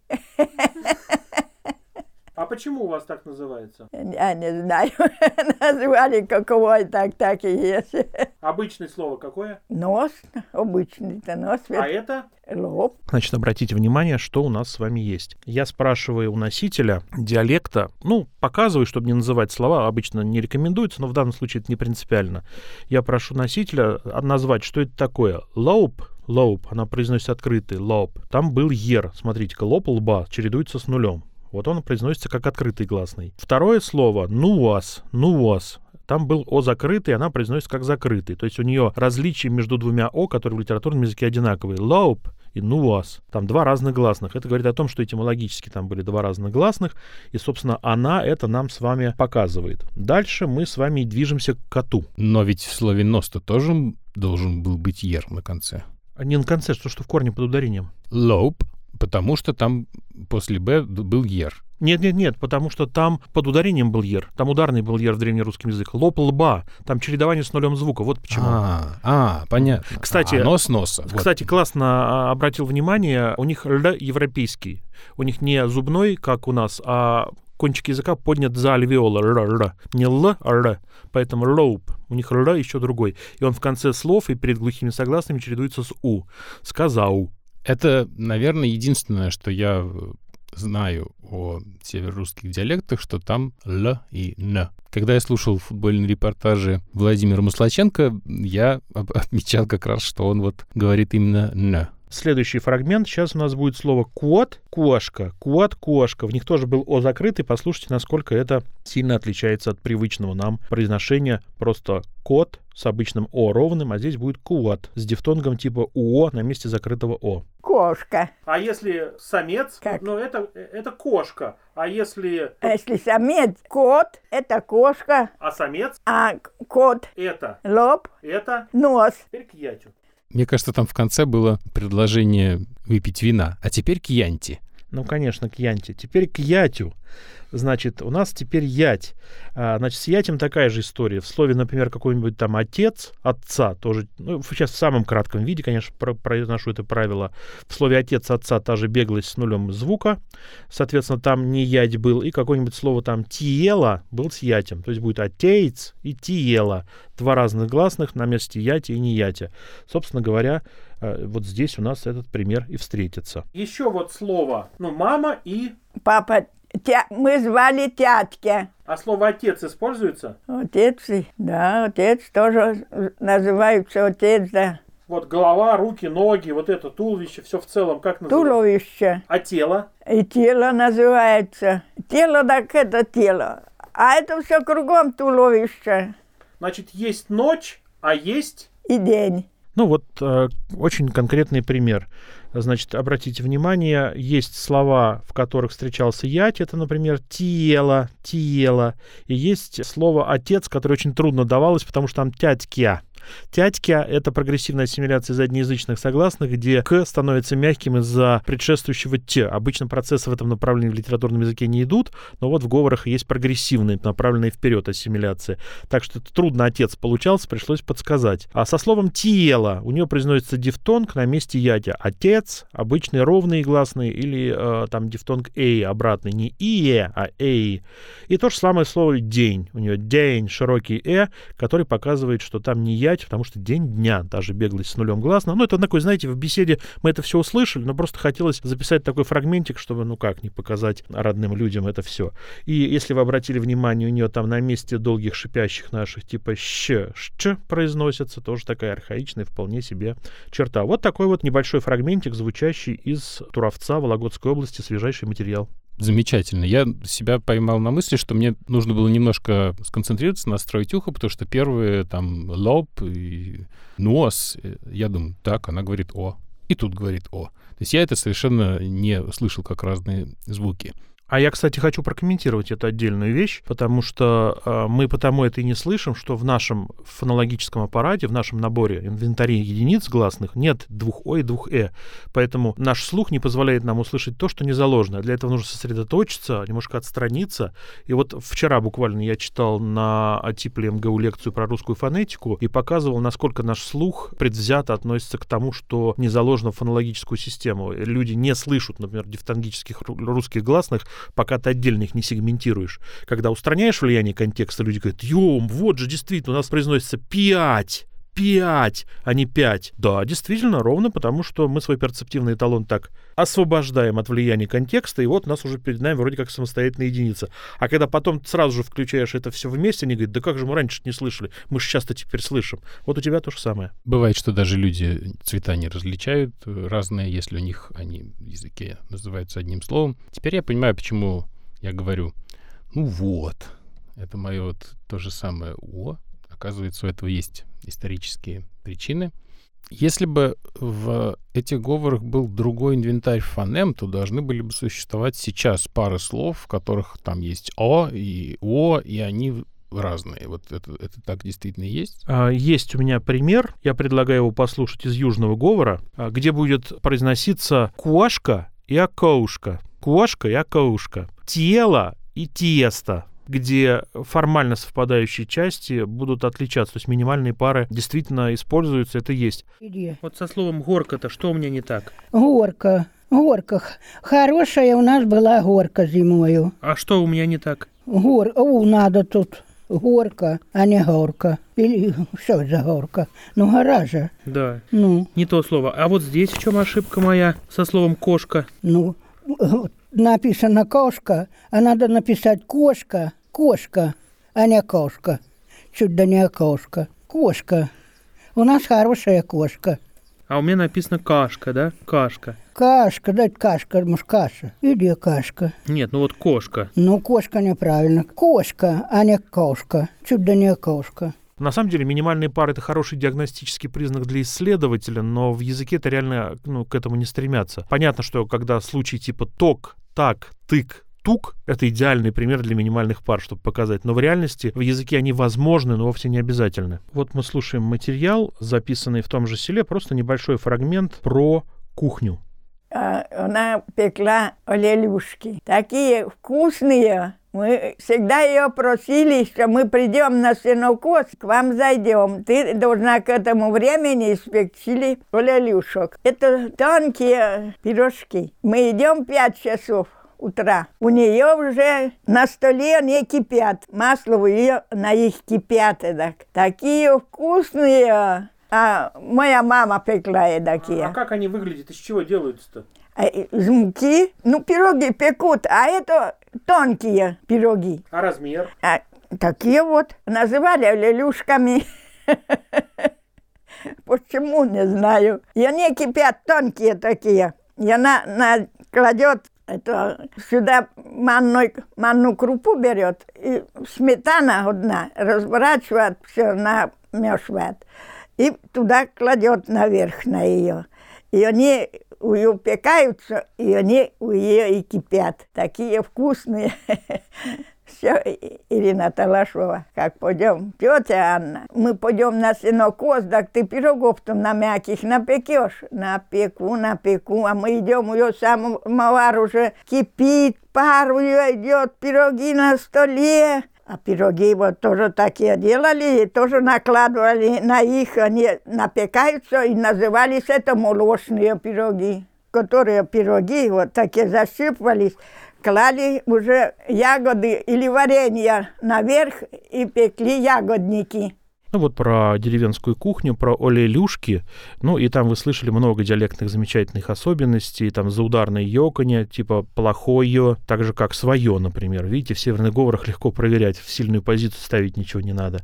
[SPEAKER 4] А почему у вас так называется?
[SPEAKER 1] Я не знаю. Назвали какого, и так, так и есть.
[SPEAKER 4] Обычное слово какое?
[SPEAKER 1] Нос. Обычный-то нос.
[SPEAKER 4] А это?
[SPEAKER 1] Лоб.
[SPEAKER 2] Значит, обратите внимание, что у нас с вами есть. Я спрашиваю у носителя диалекта, ну, показываю, чтобы не называть слова, обычно не рекомендуется, но в данном случае это не принципиально. Я прошу носителя назвать, что это такое. Лоуп, лоуп, она произносится открытый, лоб. Там был ер, смотрите-ка, лоб лба чередуется с нулем. Вот он произносится как открытый гласный. Второе слово «нуас», «нуас», там был О закрытый, она произносится как закрытый. То есть у нее различие между двумя О, которые в литературном языке одинаковые. Лауп и нуас. Там два разных гласных. Это говорит о том, что этимологически там были два разных гласных. И, собственно, она это нам с вами показывает. Дальше мы с вами движемся к коту.
[SPEAKER 3] Но ведь в слове «нос»-то тоже должен был быть «ер» на конце.
[SPEAKER 2] А не на конце, что, что в корне под ударением.
[SPEAKER 3] Лоуп, потому что там после «б» был «ер».
[SPEAKER 2] Нет, нет, нет, потому что там под ударением был ер. Там ударный был ер в древнерусском языке. Лоб лба. Там чередование с нулем звука. Вот почему.
[SPEAKER 3] А, а, понятно.
[SPEAKER 2] Кстати,
[SPEAKER 3] А, нос носа. Вот.
[SPEAKER 2] Кстати, классно а, обратил внимание, у них р европейский. У них не зубной, как у нас, а кончик языка поднят за альвеолы. Р, р. Не л, а р. Поэтому роуп. У них р еще другой. И он в конце слов и перед глухими согласными чередуется с у. Сказау.
[SPEAKER 3] Это, наверное, единственное, что я э, знаю о северорусских диалектах, что там «л» и «н». Когда я слушал футбольные репортажи Владимира Маслаченко, я отмечал как раз, что он вот говорит именно «н».
[SPEAKER 2] Следующий фрагмент. Сейчас у нас будет слово кот, кошка, кот, кошка. В них тоже был о закрытый. Послушайте, насколько это сильно отличается от привычного нам произношения. Просто кот с обычным о ровным, а здесь будет куат с дифтонгом типа уо на месте закрытого о.
[SPEAKER 1] Кошка.
[SPEAKER 4] А если самец,
[SPEAKER 1] Как?
[SPEAKER 4] ну, это, это кошка. А если,
[SPEAKER 1] А Если самец кот, это кошка,
[SPEAKER 4] а самец,
[SPEAKER 1] а кот
[SPEAKER 4] это,
[SPEAKER 1] лоб,
[SPEAKER 4] это,
[SPEAKER 1] нос.
[SPEAKER 4] теперь к ятю.
[SPEAKER 3] Мне кажется, там в конце было предложение выпить вина. А теперь к Янти.
[SPEAKER 2] Ну, конечно, к янте. Теперь к ятю. Значит, у нас теперь ять. А, значит, с ятем такая же история. В слове, например, какой-нибудь там отец, отца, тоже, ну, сейчас в самом кратком виде, конечно, про- произношу это правило. В слове отец, отца та же беглость с нулем звука. Соответственно, там не ять был. И какое-нибудь слово там тиела был с ятем. То есть будет отец и тиела. Два разных гласных на месте яти и не ятя. Собственно говоря, вот здесь у нас этот пример и встретится.
[SPEAKER 4] Еще вот слово, ну, мама и...
[SPEAKER 1] Папа, тя- мы звали тятки.
[SPEAKER 4] А слово отец используется?
[SPEAKER 1] Отец, да, отец тоже называется отец, да.
[SPEAKER 4] Вот голова, руки, ноги, вот это туловище, все в целом, как называется?
[SPEAKER 1] Туловище.
[SPEAKER 4] А тело?
[SPEAKER 1] И тело называется. Тело так это тело. А это все кругом туловище
[SPEAKER 4] Значит, есть ночь, а есть...
[SPEAKER 1] и день.
[SPEAKER 2] Ну вот э, очень конкретный пример. Значит, обратите внимание, есть слова, в которых встречался ять, это, например, тело, тело. И есть слово отец, которое очень трудно давалось, потому что там тятькя. Тятькя — это прогрессивная ассимиляция заднеязычных согласных, где «к» становится мягким из-за предшествующего «т». Обычно процессы в этом направлении в литературном языке не идут, но вот в говорах есть прогрессивные, направленные вперед ассимиляции. Так что это трудно отец получался, пришлось подсказать. А со словом «тело» у нее произносится дифтонг на месте ядя. Отец, обычные ровные гласные или э, там дифтонг «эй» обратный, не «ие», а «эй». И то же самое слово «день». У нее «день» широкий «э», который показывает, что там не ядь, потому что день дня, даже беглость с нулем гласно. Ну, это такой, знаете, в беседе мы это все услышали, но просто хотелось записать такой фрагментик, чтобы, ну как, не показать родным людям это все. И если вы обратили внимание, у нее там на месте долгих шипящих наших типа щ, щ произносится, тоже такая архаичная вполне себе черта. Вот такой вот небольшой фрагментик, звучащий из Туровца Вологодской области, свежайший материал.
[SPEAKER 3] Замечательно. Я себя поймал на мысли, что мне нужно было немножко сконцентрироваться, настроить ухо, потому что первые там лоб и нос, э, я думаю, так, она говорит «о», и тут говорит «о». То есть я это совершенно не слышал как разные звуки.
[SPEAKER 2] А я, кстати, хочу прокомментировать эту отдельную вещь, потому что э, мы потому это и не слышим, что в нашем фонологическом аппарате, в нашем наборе инвентаря единиц гласных нет двух О и двух Э. Поэтому наш слух не позволяет нам услышать то, что не заложено. Для этого нужно сосредоточиться, немножко отстраниться. И вот вчера буквально я читал на Атипле МГУ лекцию про русскую фонетику и показывал, насколько наш слух предвзято относится к тому, что не заложено в фонологическую систему. Люди не слышат, например, дифтонгических русских гласных, пока ты отдельно их не сегментируешь. Когда устраняешь влияние контекста, люди говорят, ём, вот же действительно у нас произносится пять, пять, а не пять. Да, действительно, ровно потому, что мы свой перцептивный эталон так освобождаем от влияния контекста, и вот нас уже перед нами вроде как самостоятельная единица. А когда потом сразу же включаешь это все вместе, они говорят, да как же мы раньше не слышали, мы же часто теперь слышим. Вот у тебя то же самое.
[SPEAKER 3] Бывает, что даже люди цвета не различают э, разные, если у них они в языке называются одним словом. Теперь я понимаю, почему я говорю, ну вот, это мое вот то же самое «о», Оказывается, у этого есть исторические причины. Если бы в этих говорах был другой инвентарь фонем, то должны были бы существовать сейчас пары слов, в которых там есть «о» и «о», и они разные. Вот это, это так действительно есть?
[SPEAKER 2] А, есть у меня пример. Я предлагаю его послушать из южного говора, а, где будет произноситься «куашка» и «акоушка». «Куашка» и «акоушка». «Тело» и «тесто» где формально совпадающие части будут отличаться. То есть минимальные пары действительно используются, это есть.
[SPEAKER 1] Иди.
[SPEAKER 2] Вот со словом горка-то что у меня не так?
[SPEAKER 1] Горка. Горка. Хорошая у нас была горка зимою.
[SPEAKER 2] А что у меня не так?
[SPEAKER 1] Гор... У, надо тут горка, а не горка. Или что за горка? Ну, гора же.
[SPEAKER 2] Да,
[SPEAKER 1] Ну,
[SPEAKER 2] не то слово. А вот здесь в чем ошибка моя со словом кошка?
[SPEAKER 1] ну, написано кошка, а надо написать кошка, кошка, а не кошка. Чуть да не кошка. Кошка. У нас хорошая кошка.
[SPEAKER 2] А у меня написано кашка, да? Кашка.
[SPEAKER 1] Кашка, да кашка, может, каша. Иди кашка.
[SPEAKER 2] Нет, ну вот кошка.
[SPEAKER 1] Ну, кошка неправильно. Кошка, а не кошка. Чуть да не кошка.
[SPEAKER 2] На самом деле минимальные пары это хороший диагностический признак для исследователя, но в языке это реально ну, к этому не стремятся. Понятно, что когда случаи типа ток, так, тык, тук — это идеальный пример для минимальных пар, чтобы показать. Но в реальности в языке они возможны, но вовсе не обязательны. Вот мы слушаем материал, записанный в том же селе, просто небольшой фрагмент про кухню.
[SPEAKER 1] А, Она пекла олелюшки. Такие вкусные. Мы всегда ее просили, что мы придем на сенокос, к вам зайдем. Ты должна к этому времени испечь олелюшек. Это тонкие пирожки. Мы идем 5 часов утра. У нее уже на столе они кипят. Масло у ее на их кипят. Так. Такие вкусные. А моя мама пекла и такие.
[SPEAKER 4] как они выглядят? Из чего делаются-то?
[SPEAKER 1] А, из муки. Ну, пироги пекут, а это тонкие пироги.
[SPEAKER 4] А размер?
[SPEAKER 1] А, такие вот. Называли лелюшками. Почему, не знаю. И они кипят тонкие такие. И она на, кладет это, сюда манную, манную крупу берет, и сметана одна, разворачивает, все намешивает, и туда кладет наверх на ее. И они у нее пекаются, и они у нее и кипят. Такие вкусные. Все, Ирина Талашова, как пойдем, тетя Анна, мы пойдем на сенокос, так ты пирогов там на мягких напекешь, напеку, напеку, а мы идем, ее самовар уже кипит, пар у нее идет, пироги на столе, а пироги вот тоже такие делали, тоже накладывали на их, они напекаются и назывались это молочные пироги, которые пироги вот такие засыпались, клали уже ягоды или варенье наверх и пекли ягодники.
[SPEAKER 2] Ну вот про деревенскую кухню, про олелюшки. Ну и там вы слышали много диалектных замечательных особенностей. Там заударное ёканье, типа плохое, так же как свое, например. Видите, в северных говорах легко проверять, в сильную позицию ставить ничего не надо.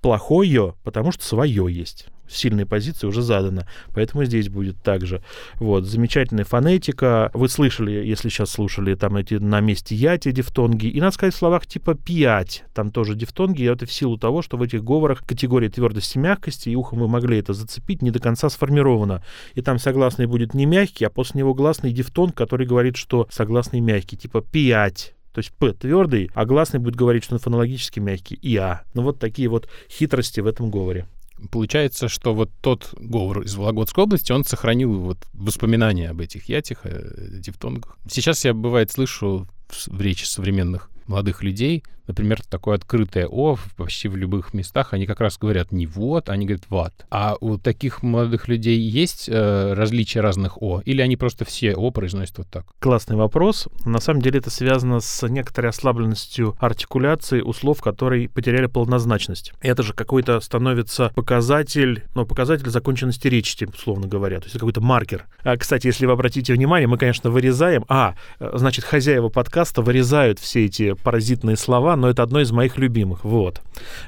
[SPEAKER 2] Плохое, потому что свое есть. Сильной позиции уже задано. Поэтому здесь будет так же. Вот, замечательная фонетика. Вы слышали, если сейчас слушали, там эти на месте я, эти дифтонги. И надо сказать в словах типа пять. Там тоже дифтонги. И это в силу того, что в этих говорах категория твердости мягкости, и ухом вы могли это зацепить, не до конца сформирована. И там согласный будет не мягкий, а после него гласный дифтонг, который говорит, что согласный мягкий. Типа пять. То есть П твердый, а гласный будет говорить, что он фонологически мягкий, и А. Ну вот такие вот хитрости в этом говоре
[SPEAKER 3] получается, что вот тот говор из Вологодской области, он сохранил вот воспоминания об этих ятях, дифтонгах. Сейчас я, бывает, слышу в речи современных молодых людей, например, такое открытое «о» почти в любых местах, они как раз говорят не «вот», они говорят «ват». А у таких молодых людей есть э, различия разных «о», или они просто все «о» произносят вот так?
[SPEAKER 2] Классный вопрос. На самом деле это связано с некоторой ослабленностью артикуляции у слов, которые потеряли полнозначность. Это же какой-то становится показатель, ну, показатель законченности речи, условно говоря, то есть какой-то маркер. А, кстати, если вы обратите внимание, мы, конечно, вырезаем, а, э, значит, хозяева подкаста вырезают все эти паразитные слова, но это одно из моих любимых. Вот.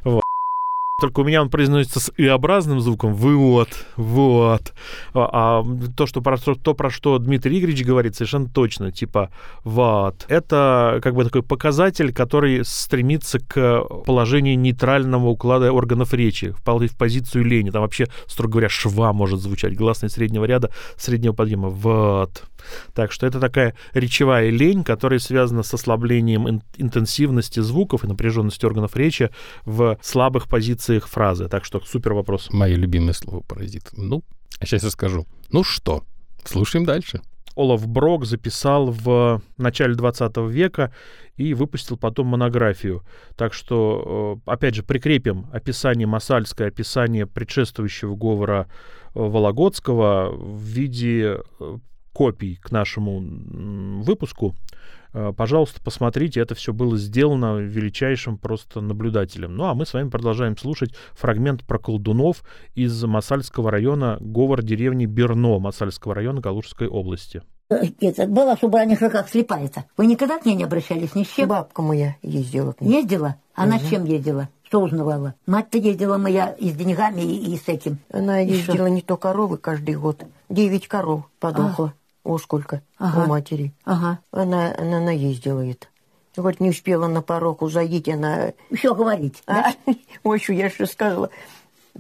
[SPEAKER 2] вот. Только у меня он произносится с и-образным звуком. Вот, вот. А, а то, что про, то, про что Дмитрий Игоревич говорит, совершенно точно. Типа, вот. Это как бы такой показатель, который стремится к положению нейтрального уклада органов речи, в, в позицию лени. Там вообще, строго говоря, шва может звучать. Гласный среднего ряда, среднего подъема. Вот. Так что это такая речевая лень, которая связана с ослаблением интенсивности звуков и напряженности органов речи в слабых позициях фразы. Так что супер вопрос.
[SPEAKER 3] Мое любимое слово паразит. Ну, а сейчас я скажу. Ну что, слушаем дальше.
[SPEAKER 2] Олаф Брок записал в начале 20 века и выпустил потом монографию. Так что, э, опять же, прикрепим описание Масальское, описание предшествующего говора э, Вологодского в виде э, копий к нашему выпуску. Э, пожалуйста, посмотрите, это все было сделано величайшим просто наблюдателем. Ну а мы с вами продолжаем слушать фрагмент про колдунов из Масальского района, говор деревни Берно Масальского района Калужской области.
[SPEAKER 5] Это было, чтобы они как слепая-то. Вы никогда к ней не обращались ни с чем?
[SPEAKER 6] Бабка моя ездила к ней.
[SPEAKER 5] Ездила? Она угу. с чем ездила? Что узнавала? Мать-то ездила моя и с деньгами, и, и с этим.
[SPEAKER 6] Она ездила не то коровы каждый год. Девять коров подохло. А. О, сколько ага. у матери.
[SPEAKER 5] Ага.
[SPEAKER 6] Она, она наездила это. Вот не успела на порог узаить, она...
[SPEAKER 5] Все говорить, а?
[SPEAKER 6] Ой, что я что сказала.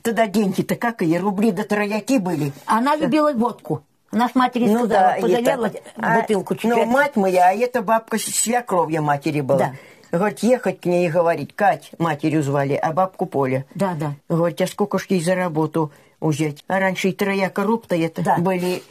[SPEAKER 6] Тогда деньги-то как и рубли до трояки были.
[SPEAKER 5] Она любила водку. Наш матери ну, сказала, да, это, бутылку
[SPEAKER 6] чуть Ну, мать моя, а эта бабка свекровья матери была. Да. Говорит, ехать к ней и говорить, Кать, матерью звали, а бабку Поля.
[SPEAKER 5] Да, да.
[SPEAKER 6] Говорит, а сколько ж ей за работу взять? А раньше и трояка руб-то это да. были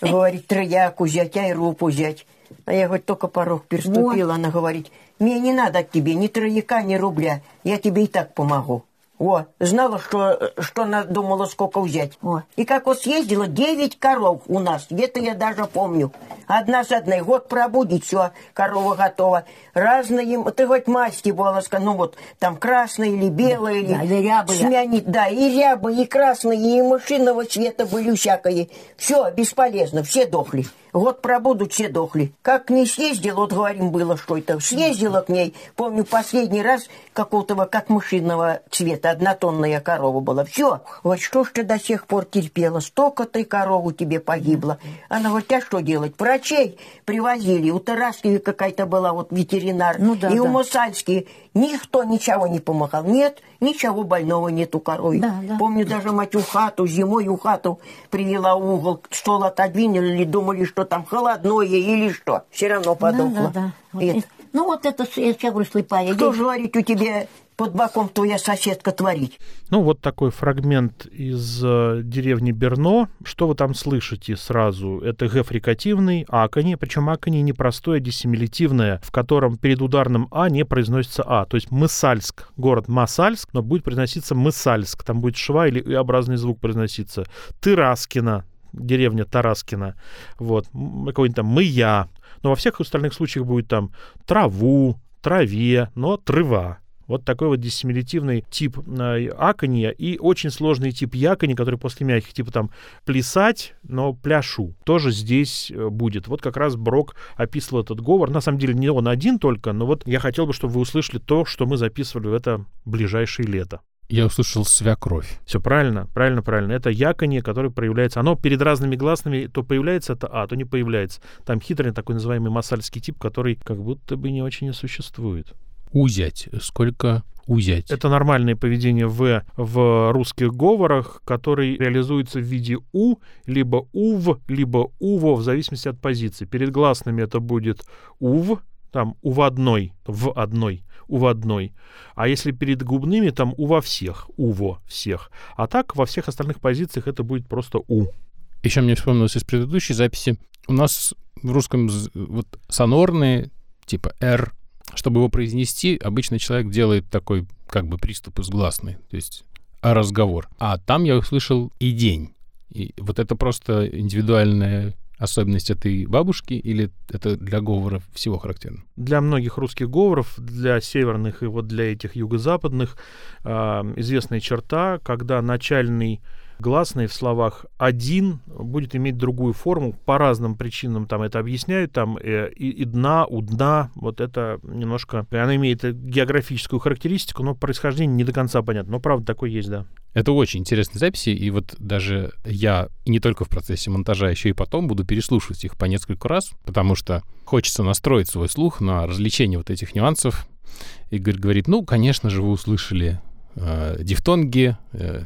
[SPEAKER 6] Говорит, трояку взять, айрупу взять. А я говорит, только порог переступила. Вот. Она говорит, мне не надо тебе ни трояка, ни рубля. Я тебе и так помогу. О, знала, что, что она думала, сколько взять. О. И как вот съездила, 9 коров у нас. Это я даже помню. Одна с одной. Год пробудет, все, корова готова. Разные, ты хоть масти волоска, ну вот, там красная или белая, да, или, рябая. Смянет, да, и рябые, и красные, и мышиного цвета были всякие. Все, бесполезно, все дохли. Год пробудут, все дохли. Как не съездил, вот говорим было, что это. Съездила к ней, помню, последний раз какого-то, как мышиного цвета, однотонная корова была. Все, вот что ж ты до сих пор терпела, столько ты корову тебе погибла. Она говорит, а что делать? Врачей привозили, у Тараскови какая-то была вот ветеринар, ну, да, и да. у Мусальски. Никто ничего не помогал. Нет, ничего больного нет у коровы. Да, да. Помню, даже мать у хату, зимой у хату привела угол, стол отодвинули, думали, что там холодное или что. Все равно подохло. Да, да, да.
[SPEAKER 5] Вот ну вот это, я говорю, слепая.
[SPEAKER 6] Что же говорить у тебя под боком твоя соседка творить.
[SPEAKER 2] Ну, вот такой фрагмент из э, деревни Берно. Что вы там слышите сразу? Это Г фрикативный, акони, причем акони непростое, а диссимилятивное, в котором перед ударным А не произносится А. То есть Мысальск, город Масальск, но будет произноситься Мысальск. Там будет шва или И-образный звук произноситься. Тыраскина, деревня Тараскина. Вот. Какой-нибудь там Мыя. Но во всех остальных случаях будет там траву, траве, но трыва. Вот такой вот диссимилятивный тип э, акония и очень сложный тип якони, который после мягких, типа там плясать, но пляшу, тоже здесь э, будет. Вот как раз Брок описывал этот говор. На самом деле не он один только, но вот я хотел бы, чтобы вы услышали то, что мы записывали в это ближайшее лето.
[SPEAKER 3] Я услышал свякровь.
[SPEAKER 2] Все правильно, правильно, правильно. Это яконье, которое проявляется. Оно перед разными гласными то появляется это А, то не появляется. Там хитрый такой называемый масальский тип, который как будто бы не очень и существует.
[SPEAKER 3] Узять. Сколько узять?
[SPEAKER 2] Это нормальное поведение В в русских говорах, который реализуется в виде У, либо УВ, либо УВО, в зависимости от позиции. Перед гласными это будет УВ, там у в одной, в одной, у в одной. А если перед губными, там у во всех, уво всех. А так во всех остальных позициях это будет просто у.
[SPEAKER 3] Еще мне вспомнилось из предыдущей записи. У нас в русском вот сонорные, типа «р», чтобы его произнести, обычно человек делает такой как бы приступ из гласной, то есть а разговор. А там я услышал «и день». И вот это просто индивидуальная особенность этой бабушки или это для говоров всего характерно?
[SPEAKER 2] Для многих русских говоров, для северных и вот для этих юго-западных э, известная черта, когда начальный гласный в словах. Один будет иметь другую форму по разным причинам там это объясняют там э, и, и дна у дна вот это немножко она имеет географическую характеристику но происхождение не до конца понятно. Но правда такое есть да.
[SPEAKER 3] Это очень интересные записи, и вот даже я и не только в процессе монтажа, еще и потом буду переслушивать их по несколько раз, потому что хочется настроить свой слух на развлечение вот этих нюансов. Игорь говорит, ну, конечно же, вы услышали э, дифтонги, э,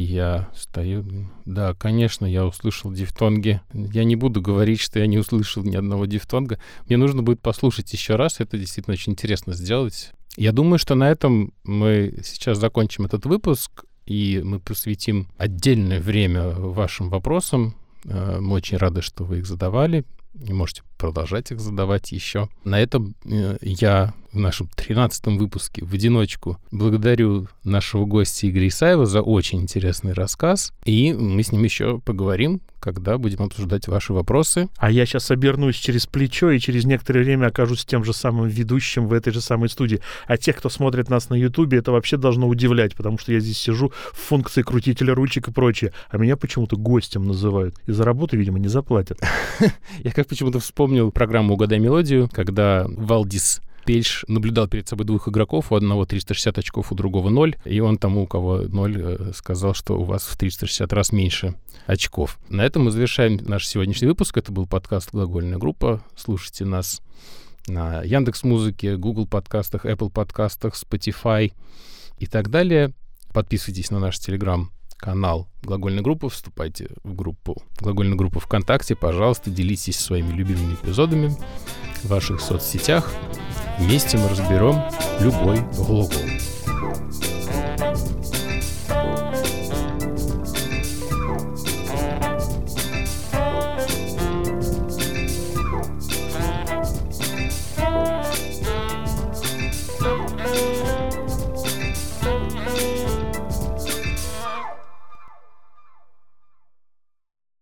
[SPEAKER 3] я стою, да, конечно, я услышал дифтонги. Я не буду говорить, что я не услышал ни одного дифтонга. Мне нужно будет послушать еще раз. Это действительно очень интересно сделать. Я думаю, что на этом мы сейчас закончим этот выпуск и мы посвятим отдельное время вашим вопросам. Э, мы очень рады, что вы их задавали, и можете продолжать их задавать еще. На этом э, я в нашем 13 выпуске в одиночку благодарю нашего гостя Игоря Исаева за очень интересный рассказ. И мы с ним еще поговорим, когда будем обсуждать ваши вопросы.
[SPEAKER 2] А я сейчас обернусь через плечо и через некоторое время окажусь тем же самым ведущим в этой же самой студии. А тех, кто смотрит нас на Ютубе, это вообще должно удивлять, потому что я здесь сижу в функции крутителя ручек и прочее. А меня почему-то гостем называют. И за работу, видимо, не заплатят.
[SPEAKER 3] Я как почему-то вспомнил программу «Угадай мелодию», когда Валдис Пельш наблюдал перед собой двух игроков, у одного 360 очков, у другого 0, и он тому, у кого 0, э, сказал, что у вас в 360 раз меньше очков. На этом мы завершаем наш сегодняшний выпуск. Это был подкаст «Глагольная группа». Слушайте нас на Яндекс Музыке, Google подкастах, Apple подкастах, Spotify и так далее. Подписывайтесь на наш Телеграм канал глагольной группы, вступайте в группу глагольной группы ВКонтакте, пожалуйста, делитесь своими любимыми эпизодами в ваших соцсетях. Вместе мы разберем любой глагол.